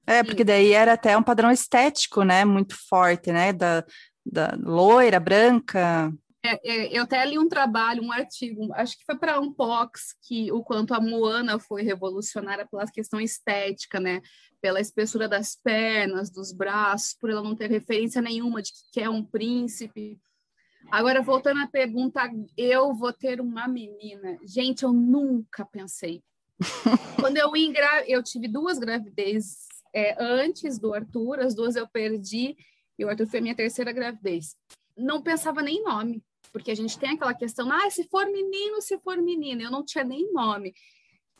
É, porque daí era até um padrão estético, né, muito forte, né, da, da loira, branca. É, é, eu até li um trabalho, um artigo, acho que foi para um Unbox, que o quanto a Moana foi revolucionária pela questão estética, né? pela espessura das pernas, dos braços, por ela não ter referência nenhuma de que é um príncipe. Agora, voltando à pergunta, eu vou ter uma menina. Gente, eu nunca pensei. Quando eu engra... eu tive duas gravidez é, antes do Arthur, as duas eu perdi, e o Arthur foi a minha terceira gravidez. Não pensava nem em nome. Porque a gente tem aquela questão, ah, se for menino, se for menina, eu não tinha nem nome.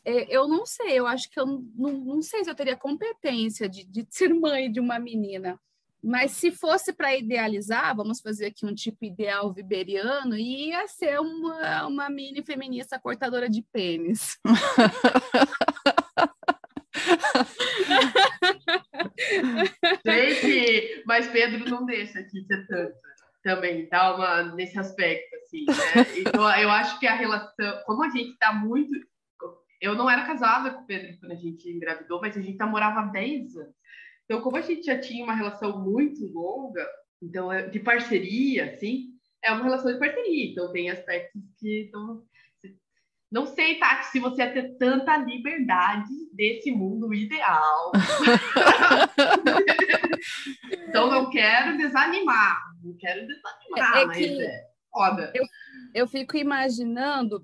É, eu não sei, eu acho que eu não, não sei se eu teria competência de, de ser mãe de uma menina. Mas se fosse para idealizar, vamos fazer aqui um tipo ideal viberiano, ia ser uma, uma mini feminista cortadora de pênis. Gente, mas Pedro não deixa aqui ser tanto também, tá? Uma, nesse aspecto, assim, né? Então, eu acho que a relação, como a gente está muito. Eu não era casada com o Pedro quando a gente engravidou, mas a gente namorava há 10 anos. Então, como a gente já tinha uma relação muito longa, então de parceria, assim, é uma relação de parceria. Então, tem aspectos que. Então, não sei, Tati, se você ia ter tanta liberdade desse mundo ideal. então, não quero desanimar. Não quero desanimar, é, é mas é foda. Eu, eu fico imaginando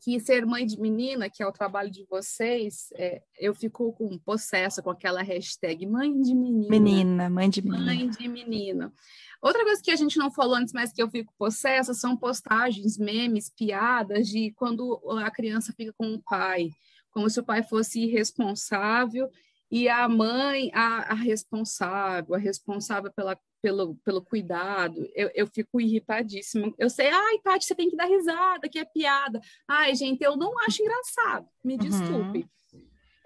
que ser mãe de menina, que é o trabalho de vocês, é, eu fico com possesso com aquela hashtag mãe de menina. Menina, mãe de menina. Mãe de menina. Outra coisa que a gente não falou antes, mas que eu fico possessa, são postagens, memes, piadas de quando a criança fica com o pai, como se o pai fosse irresponsável e a mãe a, a responsável, a responsável pela pelo, pelo cuidado, eu, eu fico irritadíssima. Eu sei, ai, Tati, você tem que dar risada, que é piada. Ai, gente, eu não acho engraçado, me uhum. desculpe.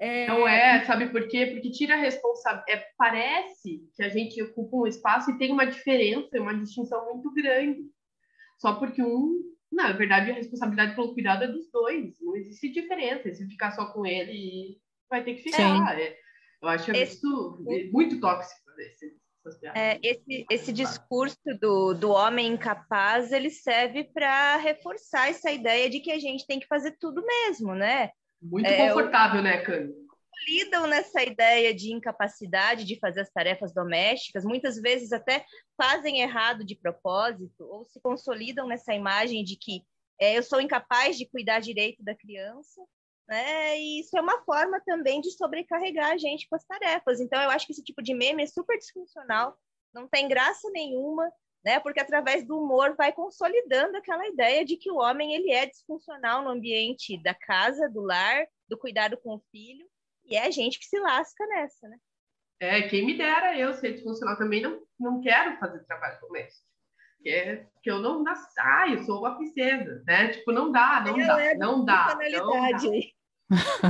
É... Não é, sabe por quê? Porque tira a responsabilidade. É, parece que a gente ocupa um espaço e tem uma diferença, uma distinção muito grande. Só porque um. Não, na verdade, a responsabilidade pelo cuidado é dos dois. Não existe diferença. Se ficar só com ele, vai ter que ficar. É, eu acho é Esse... muito, muito tóxico esse, é, esse, esse discurso do, do homem incapaz, ele serve para reforçar essa ideia de que a gente tem que fazer tudo mesmo, né? Muito é, confortável, né, Cândido? lidam nessa ideia de incapacidade de fazer as tarefas domésticas, muitas vezes até fazem errado de propósito, ou se consolidam nessa imagem de que é, eu sou incapaz de cuidar direito da criança, né? E isso é uma forma também de sobrecarregar a gente com as tarefas. Então, eu acho que esse tipo de meme é super disfuncional, não tem graça nenhuma, né? Porque através do humor vai consolidando aquela ideia de que o homem ele é disfuncional no ambiente da casa, do lar, do cuidado com o filho, e é a gente que se lasca nessa, né? É, quem me dera eu ser disfuncional também, não, não quero fazer trabalho doméstico. Que, é, que eu não dá, ah, eu sou uma princesa, né? Tipo, não dá, não dá, é não dá, não dá.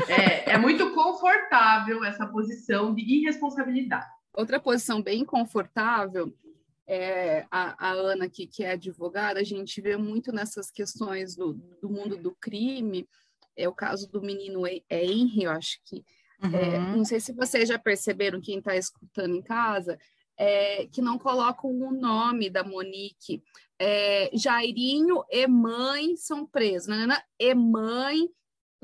É, é muito confortável essa posição de irresponsabilidade. Outra posição bem confortável é, a, a, Ana, que, que é advogada, a gente vê muito nessas questões do, do mundo do crime, é o caso do menino Henry, eu acho que, é, uhum. é, não sei se vocês já perceberam, quem está escutando em casa, é, que não colocam o nome da Monique. É, Jairinho e mãe são presos, né? E mãe,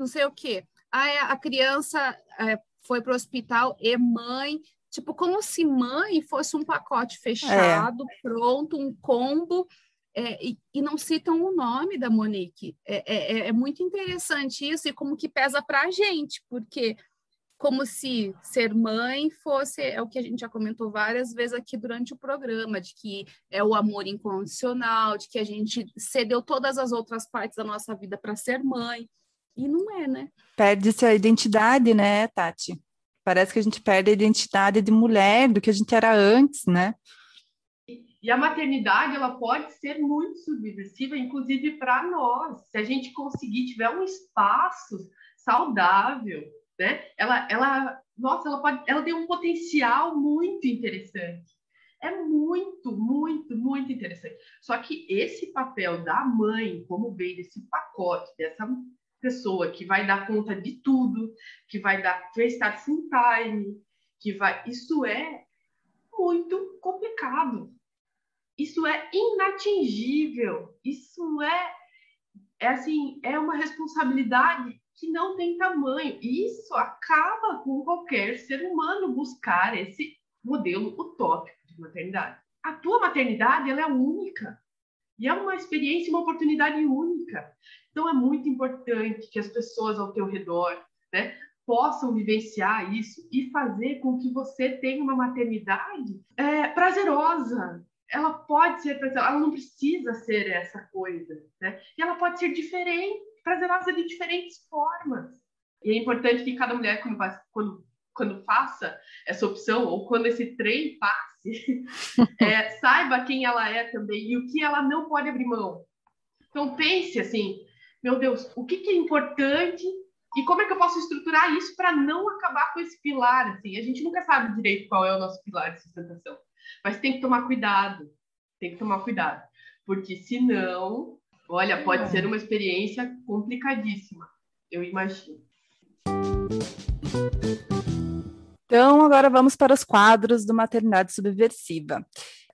não sei o quê. Aí a criança é, foi para o hospital e mãe Tipo, como se mãe fosse um pacote fechado, é. pronto, um combo, é, e, e, não citam o nome da Monique. É, é, é muito interessante isso e como que pesa para a gente, porque como se ser mãe fosse, é o que a gente já comentou várias vezes aqui durante o programa, de que é o amor incondicional, de que a gente cedeu todas as outras partes da nossa vida para ser mãe. E não é, né? Perde-se a identidade, né, Tati? Parece que a gente perde a identidade de mulher do que a gente era antes, né? E a maternidade ela pode ser muito subversiva, inclusive para nós. Se a gente conseguir tiver um espaço saudável, né? Ela, ela, nossa, ela pode, ela tem um potencial muito interessante. É muito, muito, muito interessante. Só que esse papel da mãe, como veio desse pacote, dessa pessoa que vai dar conta de tudo, que vai dar vai estar full time, que vai, isso é muito complicado. Isso é inatingível. Isso é é assim, é uma responsabilidade que não tem tamanho. Isso acaba com qualquer ser humano buscar esse modelo utópico de maternidade. A tua maternidade ela é única. E é uma experiência, uma oportunidade única. Então, é muito importante que as pessoas ao teu redor né, possam vivenciar isso e fazer com que você tenha uma maternidade é, prazerosa. ela pode ser prazerosa, ela não precisa ser essa coisa, né? E ela pode ser diferente, prazerosa de diferentes formas. E é importante que cada mulher, quando, quando, quando faça essa opção, ou quando esse trem passe, é, saiba quem ela é também e o que ela não pode abrir mão. Então, pense assim: meu Deus, o que, que é importante e como é que eu posso estruturar isso para não acabar com esse pilar? Assim, a gente nunca sabe direito qual é o nosso pilar de sustentação, mas tem que tomar cuidado, tem que tomar cuidado, porque senão, olha, pode ser uma experiência complicadíssima, eu imagino. Então, agora vamos para os quadros do Maternidade Subversiva.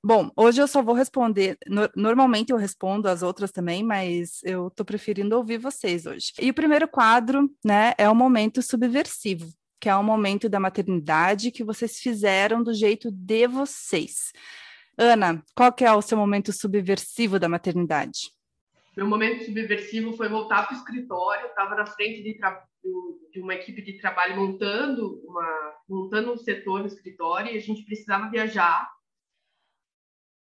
Bom, hoje eu só vou responder. No, normalmente eu respondo as outras também, mas eu estou preferindo ouvir vocês hoje. E o primeiro quadro, né, é o momento subversivo, que é o momento da maternidade que vocês fizeram do jeito de vocês. Ana, qual que é o seu momento subversivo da maternidade? Meu momento subversivo foi voltar para o escritório, estava na frente de, de, uma equipe de trabalho montando, uma, montando um setor no escritório e a gente precisava viajar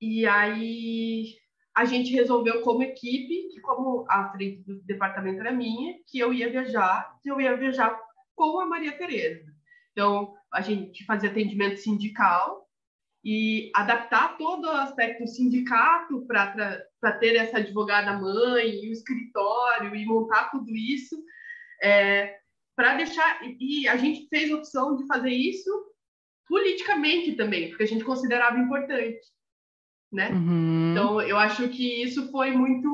e aí a gente resolveu como equipe, que como a frente do departamento era minha, que eu ia viajar, que eu ia viajar com a Maria Tereza. Então, a gente fazia atendimento sindical e adaptar todo o aspecto sindicato para ter essa advogada mãe e o escritório e montar tudo isso é, para deixar e a gente fez a opção de fazer isso politicamente também porque a gente considerava importante né? Uhum. Então, eu acho que isso foi muito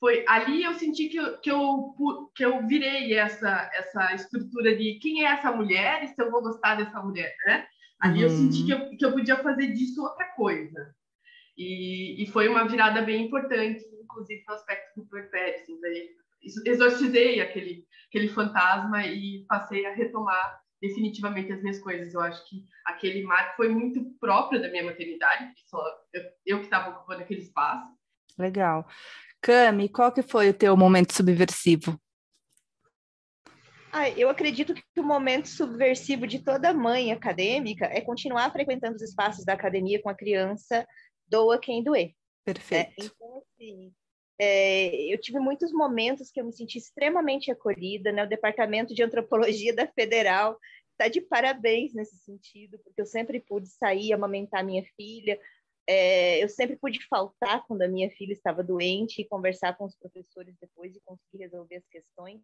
foi ali eu senti que eu, que eu, que eu virei essa, essa estrutura de quem é essa mulher e se eu vou gostar dessa mulher, né? Ali uhum. eu senti que eu, que eu podia fazer disso outra coisa. E, e foi uma virada bem importante, inclusive no aspecto do puerpério, assim, daí exorcizei aquele, aquele fantasma e passei a retomar definitivamente as minhas coisas. Eu acho que aquele marco foi muito próprio da minha maternidade, só eu, eu que estava ocupando aquele espaço. Legal. Cami, qual que foi o teu momento subversivo? Ah, eu acredito que o momento subversivo de toda mãe acadêmica é continuar frequentando os espaços da academia com a criança, doa quem doer. Perfeito. É, então, assim, é, eu tive muitos momentos que eu me senti extremamente acolhida, né? O Departamento de Antropologia da Federal está de parabéns nesse sentido, porque eu sempre pude sair, amamentar minha filha, é, eu sempre pude faltar quando a minha filha estava doente e conversar com os professores depois e conseguir resolver as questões.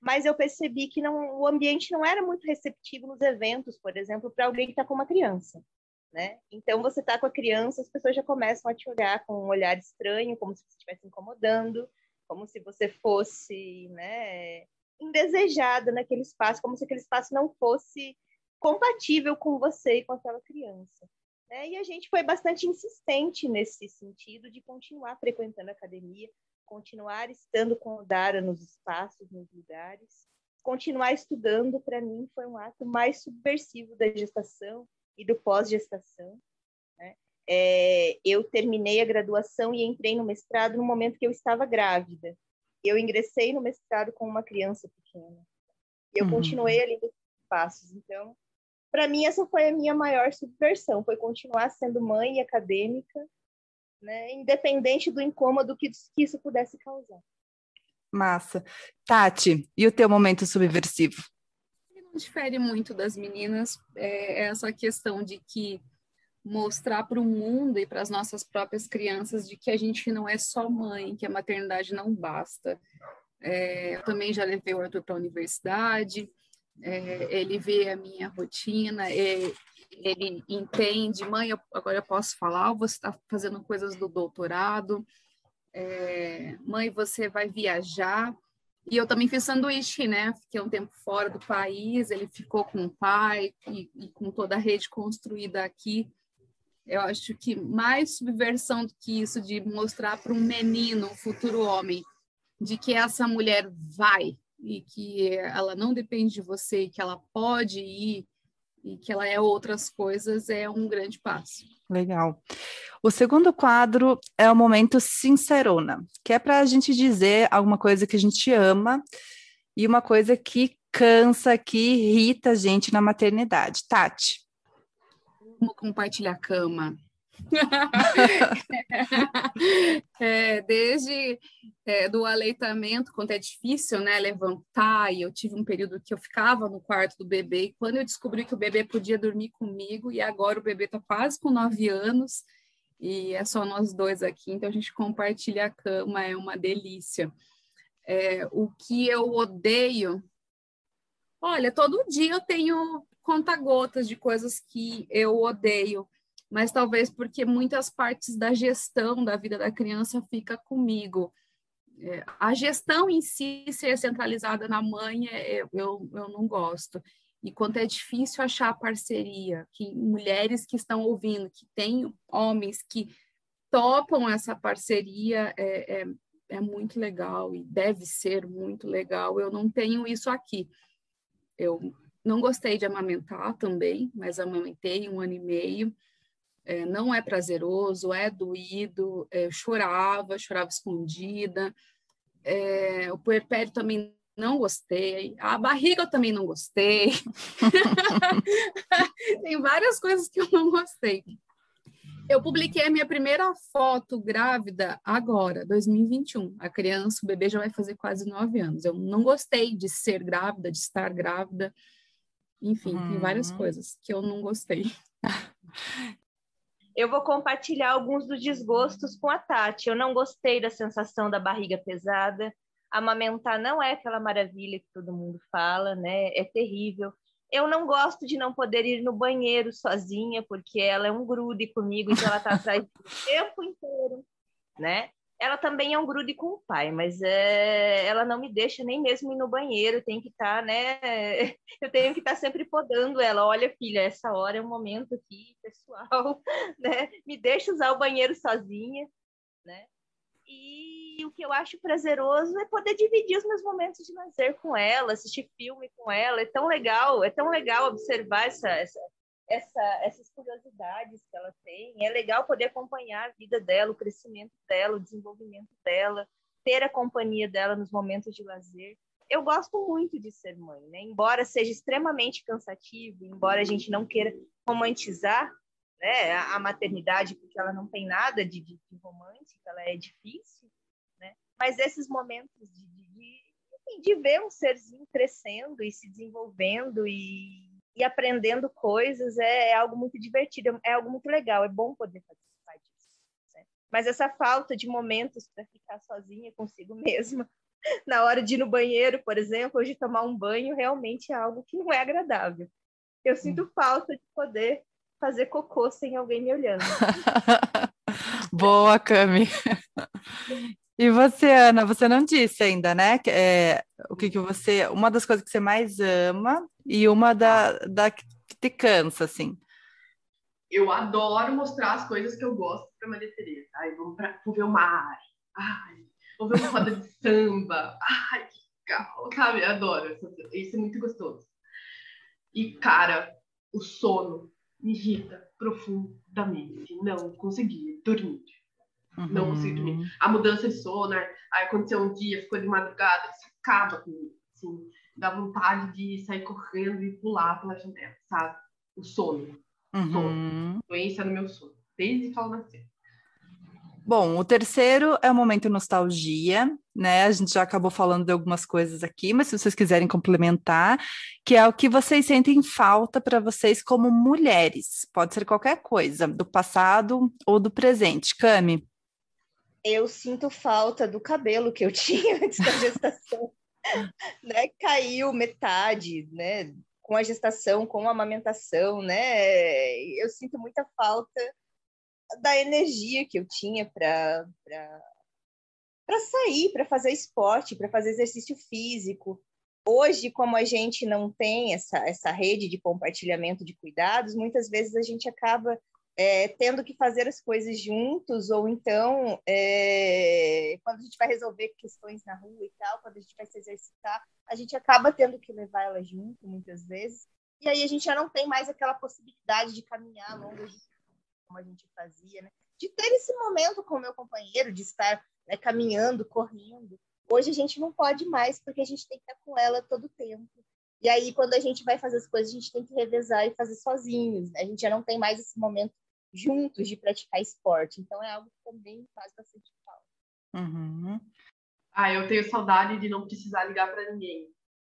Mas eu percebi que não, o ambiente não era muito receptivo nos eventos, por exemplo, para alguém que está com uma criança. Né? Então, você está com a criança, as pessoas já começam a te olhar com um olhar estranho, como se você estivesse incomodando, como se você fosse né, indesejada naquele espaço, como se aquele espaço não fosse compatível com você e com aquela criança. Né? E a gente foi bastante insistente nesse sentido de continuar frequentando a academia, continuar estando com o Dara nos espaços, nos lugares, continuar estudando, para mim, foi um ato mais subversivo da gestação e do pós-gestação. Né? É, eu terminei a graduação e entrei no mestrado no momento que eu estava grávida. Eu ingressei no mestrado com uma criança pequena. E eu uhum. continuei ali nos passos. Então, para mim essa foi a minha maior subversão, foi continuar sendo mãe e acadêmica, né, independente do incômodo que, que isso pudesse causar. Massa. Tati, e o teu momento subversivo? Difere muito das meninas é, é essa questão de que mostrar para o mundo e para as nossas próprias crianças de que a gente não é só mãe, que a maternidade não basta. É, eu também já levei o Arthur para a universidade, é, ele vê a minha rotina, é, ele entende, mãe, eu, agora eu posso falar, você está fazendo coisas do doutorado, é, mãe, você vai viajar. E eu também fiz sanduíche, né? Fiquei um tempo fora do país, ele ficou com o pai e, e com toda a rede construída aqui. Eu acho que mais subversão do que isso de mostrar para um menino, um futuro homem, de que essa mulher vai, e que ela não depende de você que ela pode ir e que ela é outras coisas é um grande passo. Legal. O segundo quadro é o momento sincerona, que é para a gente dizer alguma coisa que a gente ama e uma coisa que cansa, que irrita a gente na maternidade. Tati. Como compartilhar cama. é, desde é, do aleitamento, quando é difícil né, levantar, e eu tive um período que eu ficava no quarto do bebê, e quando eu descobri que o bebê podia dormir comigo, e agora o bebê está quase com nove anos, e é só nós dois aqui, então a gente compartilha a cama, é uma delícia. É, o que eu odeio, olha, todo dia eu tenho conta-gotas de coisas que eu odeio, mas talvez porque muitas partes da gestão da vida da criança fica comigo. É, a gestão em si ser centralizada na mãe, é, eu, eu não gosto. E quanto é difícil achar parceria, que mulheres que estão ouvindo, que têm homens que topam essa parceria, é, é, é muito legal e deve ser muito legal. Eu não tenho isso aqui. Eu não gostei de amamentar também, mas amamentei um ano e meio. É, não é prazeroso, é doído, é, chorava, chorava escondida. É, o puerpério também não gostei. A barriga eu também não gostei. Tem várias coisas que eu não gostei. Eu publiquei a minha primeira foto grávida agora, 2021. A criança, o bebê já vai fazer quase nove anos. Eu não gostei de ser grávida, de estar grávida. Enfim, tem várias uhum. coisas que eu não gostei. Eu vou compartilhar alguns dos desgostos com a Tati. Eu não gostei da sensação da barriga pesada. Amamentar não é aquela maravilha que todo mundo fala, né? É terrível. Eu não gosto de não poder ir no banheiro sozinha, porque ela é um grude comigo, então ela está atrás o tempo inteiro, né? Ela também é um grude com o pai, mas é, ela não me deixa nem mesmo ir no banheiro, tem que estar, tá, né? Eu tenho que estar tá sempre podando ela. Olha, filha, essa hora é um momento aqui, pessoal, né? Me deixa usar o banheiro sozinha, né? E o que eu acho prazeroso é poder dividir os meus momentos de lazer com ela, assistir filme com ela. É tão legal, é tão legal observar essa, essa essa, essas curiosidades que ela tem. É legal poder acompanhar a vida dela, o crescimento dela, o desenvolvimento dela, ter a companhia dela nos momentos de lazer. Eu gosto muito de ser mãe, né? Embora seja extremamente cansativo, embora a gente não queira romantizar né, a maternidade, porque ela não tem nada de, de, de romântica, ela é difícil, né? Mas esses momentos de, de, de ver um serzinho crescendo e se desenvolvendo e e aprendendo coisas é, é, algo muito divertido, é algo muito legal, é bom poder participar disso. Né? Mas essa falta de momentos para ficar sozinha consigo mesma, na hora de ir no banheiro, por exemplo, ou de tomar um banho, realmente é algo que não é agradável. Eu sinto hum. falta de poder fazer cocô sem alguém me olhando. Boa, Cami. E você, Ana, você não disse ainda, né? É, o que, que você. Uma das coisas que você mais ama e uma da, da que te cansa, assim. Eu adoro mostrar as coisas que eu gosto para Maria Tereza. Ai, vamos pra, vou ver o mar. Ai, vou ver uma roda de samba. Ai, que legal, sabe? Eu adoro. Isso é muito gostoso. E, cara, o sono me irrita profundamente. Não consegui dormir. Uhum. Não consigo dormir. A mudança de sono, né? aí aconteceu um dia, ficou de madrugada, isso acaba comigo, assim, dá vontade de sair correndo e pular pela janela, sabe? O sono. Uhum. Sono. Doença no meu sono, desde que ela nasceu. Bom, o terceiro é o momento nostalgia, né? A gente já acabou falando de algumas coisas aqui, mas se vocês quiserem complementar, que é o que vocês sentem falta para vocês como mulheres. Pode ser qualquer coisa, do passado ou do presente. Cami? Eu sinto falta do cabelo que eu tinha antes da gestação. né? Caiu metade, né? Com a gestação, com a amamentação, né? Eu sinto muita falta da energia que eu tinha para para sair, para fazer esporte, para fazer exercício físico. Hoje, como a gente não tem essa, essa rede de compartilhamento de cuidados, muitas vezes a gente acaba é, tendo que fazer as coisas juntos, ou então, é, quando a gente vai resolver questões na rua e tal, quando a gente vai se exercitar, a gente acaba tendo que levar ela junto, muitas vezes, e aí a gente já não tem mais aquela possibilidade de caminhar longas como a gente fazia, né? De ter esse momento com o meu companheiro, de estar né, caminhando, correndo. Hoje a gente não pode mais, porque a gente tem que estar com ela todo o tempo. E aí, quando a gente vai fazer as coisas, a gente tem que revezar e fazer sozinhos. Né? A gente já não tem mais esse momento juntos de praticar esporte. Então é algo que também faz bastante falta. Uhum. Ah, eu tenho saudade de não precisar ligar para ninguém.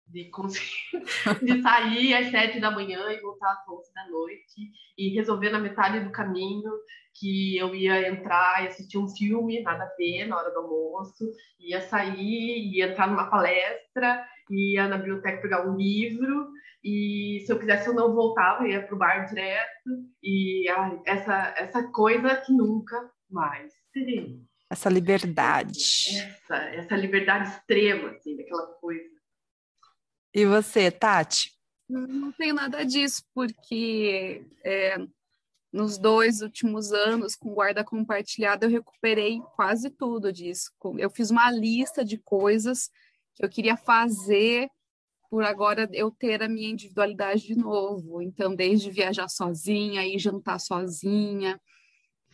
De, de sair às sete da manhã e voltar às onze da noite e resolver na metade do caminho que eu ia entrar e assistir um filme, nada a ver, na hora do almoço, ia sair, ia entrar numa palestra, ia na biblioteca pegar um livro, e se eu quisesse eu não voltava, ia para o bar direto, e ai, essa, essa coisa que nunca mais terei. Essa liberdade. Essa, essa liberdade extrema, assim, daquela coisa. E você, Tati? Não tenho nada disso, porque é, nos dois últimos anos, com guarda compartilhada, eu recuperei quase tudo disso. Eu fiz uma lista de coisas que eu queria fazer por agora eu ter a minha individualidade de novo. Então, desde viajar sozinha, ir jantar sozinha,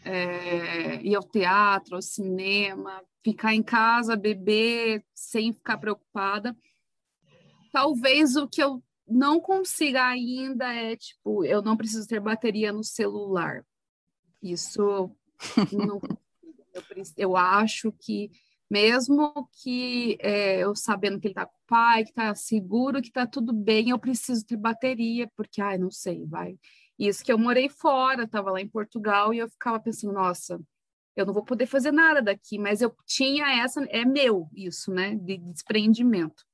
é, ir ao teatro, ao cinema, ficar em casa, beber sem ficar preocupada. Talvez o que eu não consiga ainda é, tipo, eu não preciso ter bateria no celular. Isso não, eu acho que mesmo que é, eu sabendo que ele está com o pai, que está seguro, que está tudo bem, eu preciso ter bateria, porque, ai, não sei, vai. Isso que eu morei fora, estava lá em Portugal e eu ficava pensando, nossa, eu não vou poder fazer nada daqui, mas eu tinha essa, é meu isso, né, de desprendimento.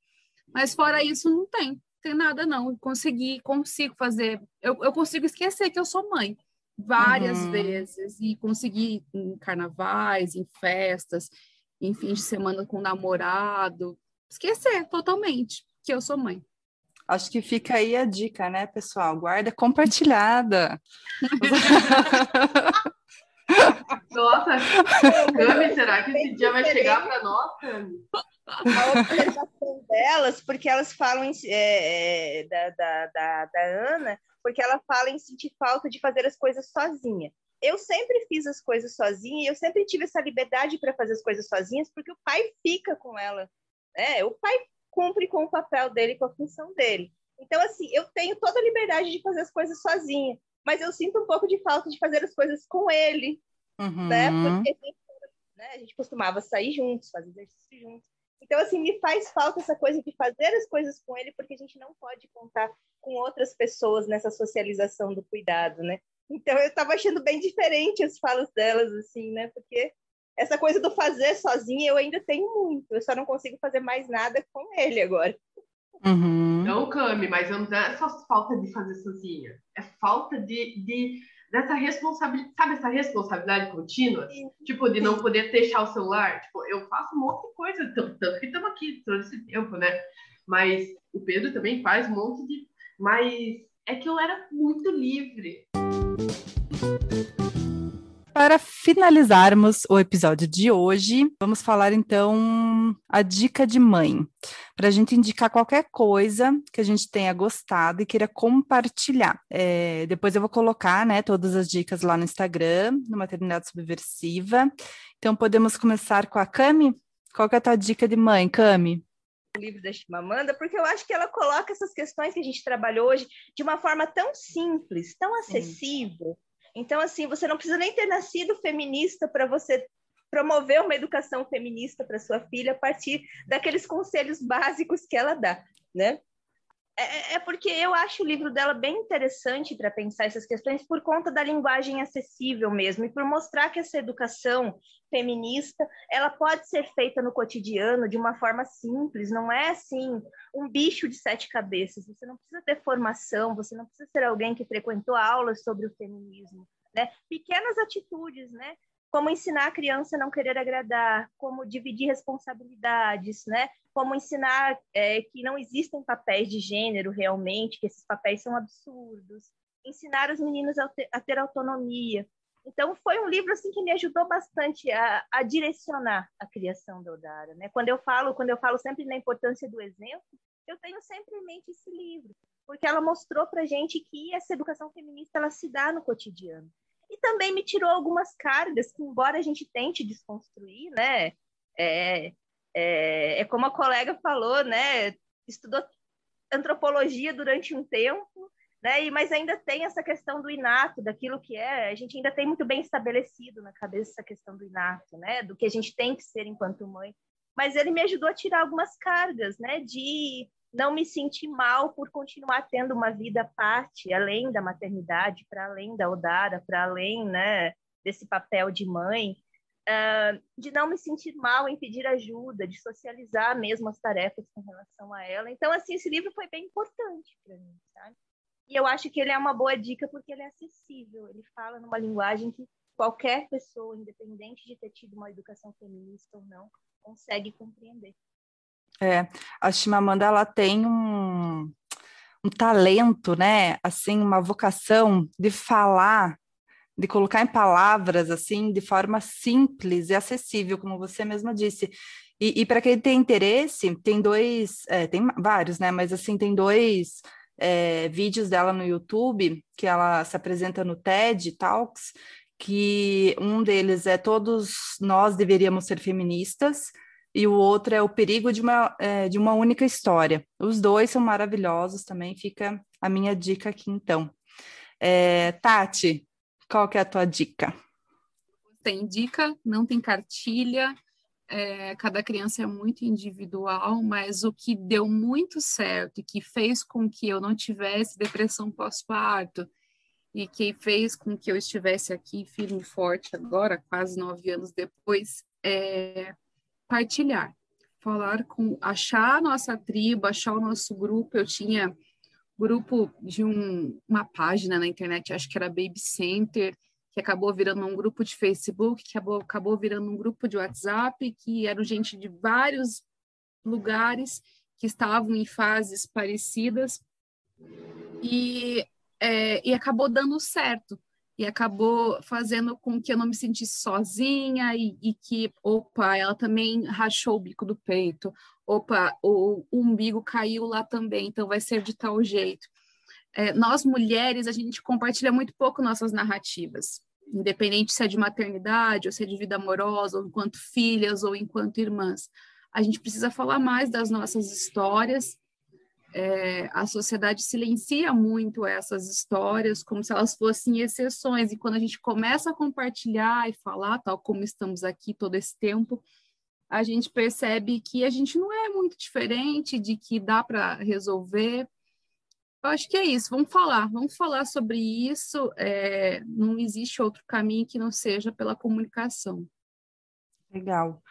Mas fora isso, não tem tem nada não. Consegui, consigo fazer. Eu, eu consigo esquecer que eu sou mãe várias uhum. vezes e consegui em carnavais, em festas, em fim de semana com namorado, esquecer totalmente que eu sou mãe. Acho que fica aí a dica, né, pessoal? Guarda compartilhada. Nossa, Cami, será que esse dia vai chegar para nós, Cami? a observação delas, porque elas falam em, é, é, da, da, da, da, Ana, porque ela fala em sentir falta de fazer as coisas sozinha. Eu sempre fiz as coisas sozinha e eu sempre tive essa liberdade para fazer as coisas sozinhas, porque o pai fica com ela. Né? O pai cumpre com o papel dele, com a função dele. Então, assim, eu tenho toda a liberdade de fazer as coisas sozinha, mas eu sinto um pouco de falta de fazer as coisas com ele, uhum. né? Porque a gente, né, a gente costumava sair juntos, fazer exercício juntos. Então, assim, me faz falta essa coisa de fazer as coisas com ele, porque a gente não pode contar com outras pessoas nessa socialização do cuidado, né? Então, eu estava achando bem diferente as falas delas, assim, né? Porque essa coisa do fazer sozinha eu ainda tenho muito, eu só não consigo fazer mais nada com ele agora. Uhum. Não, Cami, mas não é só falta de fazer sozinha, é falta de, de dessa responsabilidade, sabe essa responsabilidade contínua? Sim. Tipo, de não poder deixar o celular. Tipo, eu faço um monte de coisa, tanto, tanto que estamos aqui todo esse tempo, né? Mas o Pedro também faz um monte de. Mas é que eu era muito livre. Para finalizarmos o episódio de hoje, vamos falar então a dica de mãe, para a gente indicar qualquer coisa que a gente tenha gostado e queira compartilhar. É, depois eu vou colocar né, todas as dicas lá no Instagram, no Maternidade Subversiva. Então podemos começar com a Cami? Qual é a tua dica de mãe, Cami? o livro da Chimamanda, porque eu acho que ela coloca essas questões que a gente trabalhou hoje de uma forma tão simples, tão acessível, Sim então, assim, você não precisa nem ter nascido feminista para você promover uma educação feminista para sua filha a partir daqueles conselhos básicos que ela dá, né? É, é, é porque eu acho o livro dela bem interessante para pensar essas questões por conta da linguagem acessível mesmo e por mostrar que essa educação feminista ela pode ser feita no cotidiano de uma forma simples, não é assim um bicho de sete cabeças. Você não precisa ter formação, você não precisa ser alguém que frequentou aulas sobre o feminismo, né? Pequenas atitudes, né? Como ensinar a criança a não querer agradar, como dividir responsabilidades, né? Como ensinar é, que não existem papéis de gênero realmente, que esses papéis são absurdos, ensinar os meninos a ter, a ter autonomia. Então foi um livro assim que me ajudou bastante a, a direcionar a criação da Odara, né? Quando eu falo, quando eu falo sempre na importância do exemplo, eu tenho sempre em mente esse livro, porque ela mostrou para gente que essa educação feminista ela se dá no cotidiano e também me tirou algumas cargas que, embora a gente tente desconstruir, né? É, é, é como a colega falou, né? Estudou antropologia durante um tempo, né? E, mas ainda tem essa questão do inato, daquilo que é, a gente ainda tem muito bem estabelecido na cabeça essa questão do inato, né? Do que a gente tem que ser enquanto mãe. Mas ele me ajudou a tirar algumas cargas, né? De não me sentir mal por continuar tendo uma vida à parte, além da maternidade, para além da Odara, para além, né? Desse papel de mãe. Uh, de não me sentir mal em pedir ajuda, de socializar mesmo as tarefas com relação a ela. Então, assim, esse livro foi bem importante para mim, sabe? E eu acho que ele é uma boa dica porque ele é acessível, ele fala numa linguagem que qualquer pessoa, independente de ter tido uma educação feminista ou não, consegue compreender. É, a Chimamanda ela tem um, um talento, né? Assim, uma vocação de falar, de colocar em palavras assim, de forma simples e acessível, como você mesma disse. E, e para quem tem interesse, tem dois, é, tem vários, né? Mas assim, tem dois é, vídeos dela no YouTube, que ela se apresenta no TED Talks, que um deles é Todos Nós Deveríamos Ser Feministas, e o outro é O Perigo de uma, é, de uma Única História. Os dois são maravilhosos também, fica a minha dica aqui então. É, Tati, qual que é a tua dica? Tem dica, não tem cartilha, é, cada criança é muito individual, mas o que deu muito certo e que fez com que eu não tivesse depressão pós-parto e que fez com que eu estivesse aqui firme e forte agora, quase nove anos depois, é partilhar, falar com, achar a nossa tribo, achar o nosso grupo. Eu tinha grupo de um, uma página na internet, acho que era Baby Center, que acabou virando um grupo de Facebook, que acabou, acabou virando um grupo de WhatsApp, que eram gente de vários lugares que estavam em fases parecidas. E, é, e acabou dando certo e acabou fazendo com que eu não me sentisse sozinha e, e, que, opa, ela também rachou o bico do peito, opa, o, o umbigo caiu lá também, então vai ser de tal jeito é, nós mulheres, a gente compartilha muito pouco nossas narrativas, independente se é de maternidade, ou se é de vida amorosa, ou enquanto filhas, ou enquanto irmãs. A gente precisa falar mais das nossas histórias. É, a sociedade silencia muito essas histórias, como se elas fossem exceções, e quando a gente começa a compartilhar e falar, tal como estamos aqui todo esse tempo, a gente percebe que a gente não é muito diferente, de que dá para resolver, eu acho que é isso. Vamos falar, vamos falar sobre isso. É, não existe outro caminho que não seja pela comunicação. Legal.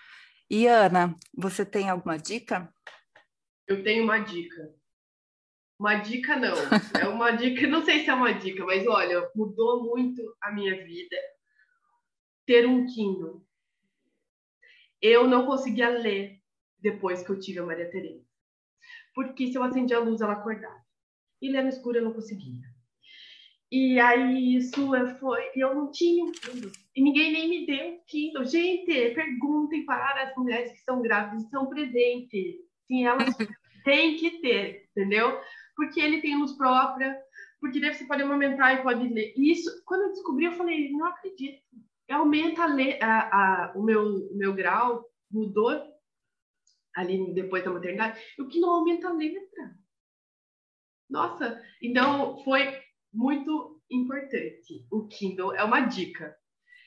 E Ana, você tem alguma dica? Eu tenho uma dica. Uma dica não. É uma dica, não sei se é uma dica, mas olha, mudou muito a minha vida ter um Kindle. Eu não conseguia ler depois que eu tive a Maria Tereza. Porque se eu acendia a luz, ela acordava e ler no escuro eu não conseguia. E aí isso foi, eu não tinha um Kindle. E ninguém nem me deu um Kindle. Gente, perguntem para as mulheres que são grávidas, são presentes. Sim, elas têm que ter, entendeu? Porque ele tem luz própria, porque daí você pode aumentar e pode ler. E isso, quando eu descobri, eu falei, não acredito. Aumenta a, a, a, o, meu, meu grau, mudou ali depois da maternidade, o que não aumenta a letra. Nossa, então foi muito importante. O Kindle é uma dica.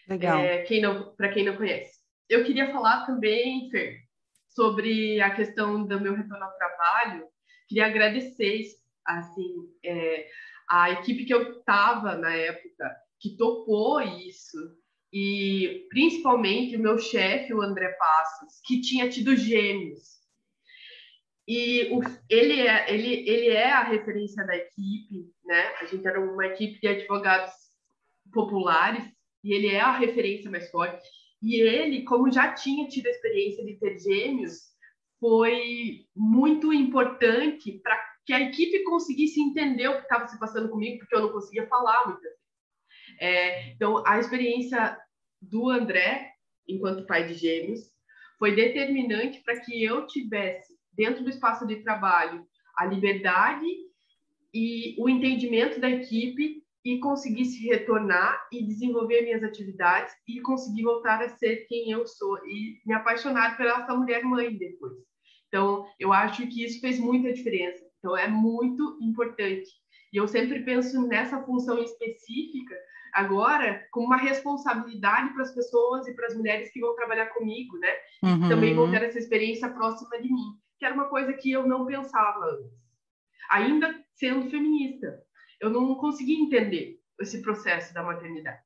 Legal. É, quem não, para quem não conhece. Eu queria falar também, Fer, sobre a questão do meu retorno ao trabalho. Queria agradecer, assim, é, a equipe que eu estava na época, que topou isso, e principalmente o meu chefe, o André Passos, que tinha tido gêmeos. E o, ele, é, ele, ele é a referência da equipe, né? A gente era uma equipe de advogados populares e ele é a referência mais forte. E ele, como já tinha tido a experiência de ter gêmeos, foi muito importante para que a equipe conseguisse entender o que estava se passando comigo, porque eu não conseguia falar muitas vezes. É, então, a experiência do André, enquanto pai de gêmeos, foi determinante para que eu tivesse dentro do espaço de trabalho, a liberdade e o entendimento da equipe e conseguir se retornar e desenvolver minhas atividades e conseguir voltar a ser quem eu sou e me apaixonar pela essa mulher mãe depois. Então, eu acho que isso fez muita diferença. Então, é muito importante. E eu sempre penso nessa função específica agora como uma responsabilidade para as pessoas e para as mulheres que vão trabalhar comigo, né? Uhum. Também vão ter essa experiência próxima de mim, que era uma coisa que eu não pensava antes. Ainda sendo feminista, eu não conseguia entender esse processo da maternidade.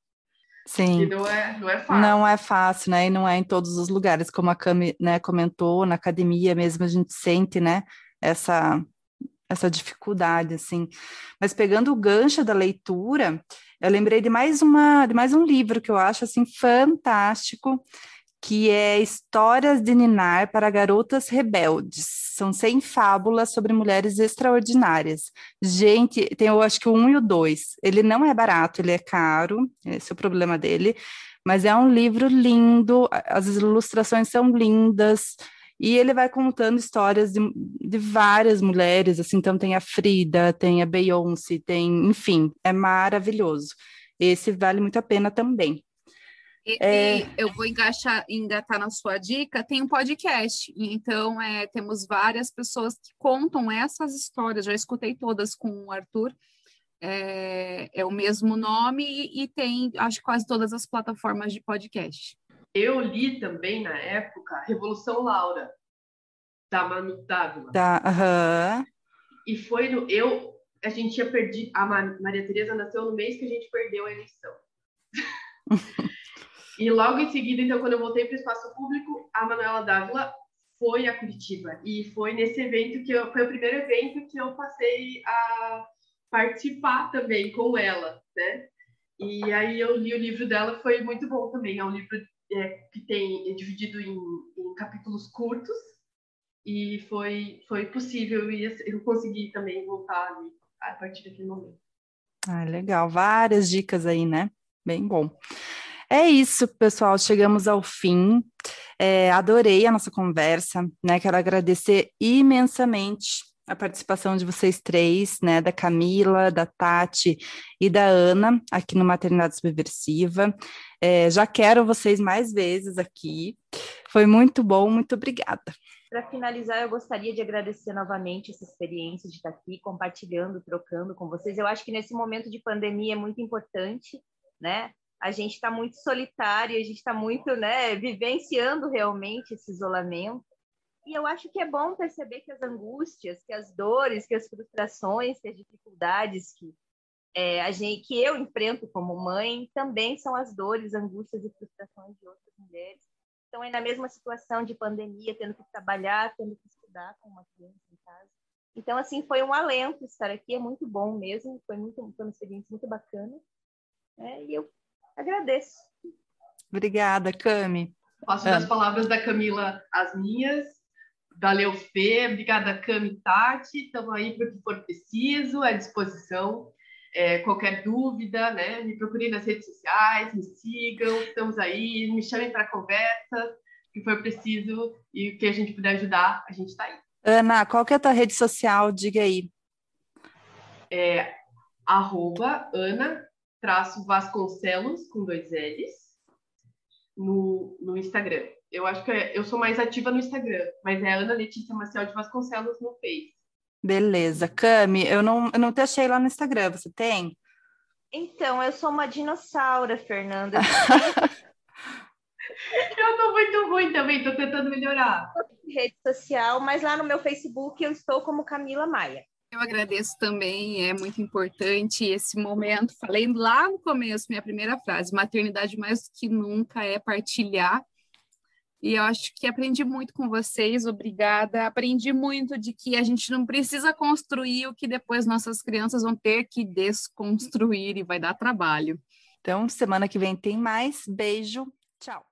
Sim. E não é, não é fácil. Não é fácil, né? E não é em todos os lugares, como a Cami né, comentou, na academia mesmo a gente sente, né? Essa, essa dificuldade, assim. Mas pegando o gancho da leitura, eu lembrei de mais uma, de mais um livro que eu acho assim fantástico, que é Histórias de Ninar para Garotas Rebeldes. São 100 fábulas sobre mulheres extraordinárias. Gente, tem eu acho que o 1 e o 2. Ele não é barato, ele é caro, esse é o problema dele, mas é um livro lindo, as ilustrações são lindas, e ele vai contando histórias de, de várias mulheres, assim, então tem a Frida, tem a Beyoncé, tem, enfim, é maravilhoso. Esse vale muito a pena também. E, é... e eu vou engatar, engatar na sua dica, tem um podcast. Então, é, temos várias pessoas que contam essas histórias. Já escutei todas com o Arthur. É, é o mesmo nome e, e, tem, acho, quase todas as plataformas de podcast. Eu li também na época Revolução Laura, da Manu Dávila. Da, uh -huh. E foi no. Eu, a gente tinha perdido. A Maria Tereza nasceu no mês que a gente perdeu a eleição. e logo em seguida, então, quando eu voltei para o espaço público, a Manuela Dávila foi a Curitiba. E foi nesse evento que eu, foi o primeiro evento que eu passei a participar também com ela, né? E aí eu li o livro dela, foi muito bom também. É um livro é, que tem é dividido em, em, capítulos curtos e foi foi possível e eu consegui também voltar ali a partir daquele momento. Ah, legal, várias dicas aí, né? Bem bom. É isso, pessoal. Chegamos ao fim. É, adorei a nossa conversa, né? Quero agradecer imensamente a participação de vocês três, né, da Camila, da Tati e da Ana, aqui no Maternidade Subversiva. É, já quero vocês mais vezes aqui. Foi muito bom, muito obrigada. Para finalizar, eu gostaria de agradecer novamente essa experiência de estar aqui compartilhando, trocando com vocês. Eu acho que nesse momento de pandemia é muito importante, né? A gente está muito solitário, a gente está muito, né, vivenciando realmente esse isolamento. E eu acho que é bom perceber que as angústias, que as dores, que as frustrações, que as dificuldades que é, a gente, que eu enfrento como mãe, também são as dores, angústias e frustrações de outras mulheres. Estão aí na mesma situação de pandemia, tendo que trabalhar, tendo que estudar com uma criança em casa. Então, assim, foi um alento estar aqui, é muito bom mesmo, foi, muito, foi uma experiência muito bacana. Né? E eu agradeço. Obrigada, Cami. Faço das palavras da Camila as minhas. Valeu, Fê. Obrigada, Cami e Tati. Estamos aí para o que for preciso, à disposição. É, qualquer dúvida, né? Me procurem nas redes sociais, me sigam, estamos aí, me chamem para conversa, o que for preciso e o que a gente puder ajudar, a gente está aí. Ana, qual que é a tua rede social? Diga aí. É arroba Ana traço Vasconcelos com dois L's no, no Instagram. Eu acho que é, eu sou mais ativa no Instagram, mas é Ana Letícia Maciel de Vasconcelos no Face. Beleza. Cami, eu não, eu não te achei lá no Instagram, você tem? Então, eu sou uma dinossauro, Fernanda. eu tô muito ruim também, tô tentando melhorar. Rede social, mas lá no meu Facebook eu estou como Camila Maia. Eu agradeço também, é muito importante esse momento. Falei lá no começo, minha primeira frase: maternidade mais do que nunca é partilhar. E eu acho que aprendi muito com vocês, obrigada. Aprendi muito de que a gente não precisa construir o que depois nossas crianças vão ter que desconstruir e vai dar trabalho. Então, semana que vem tem mais. Beijo, tchau.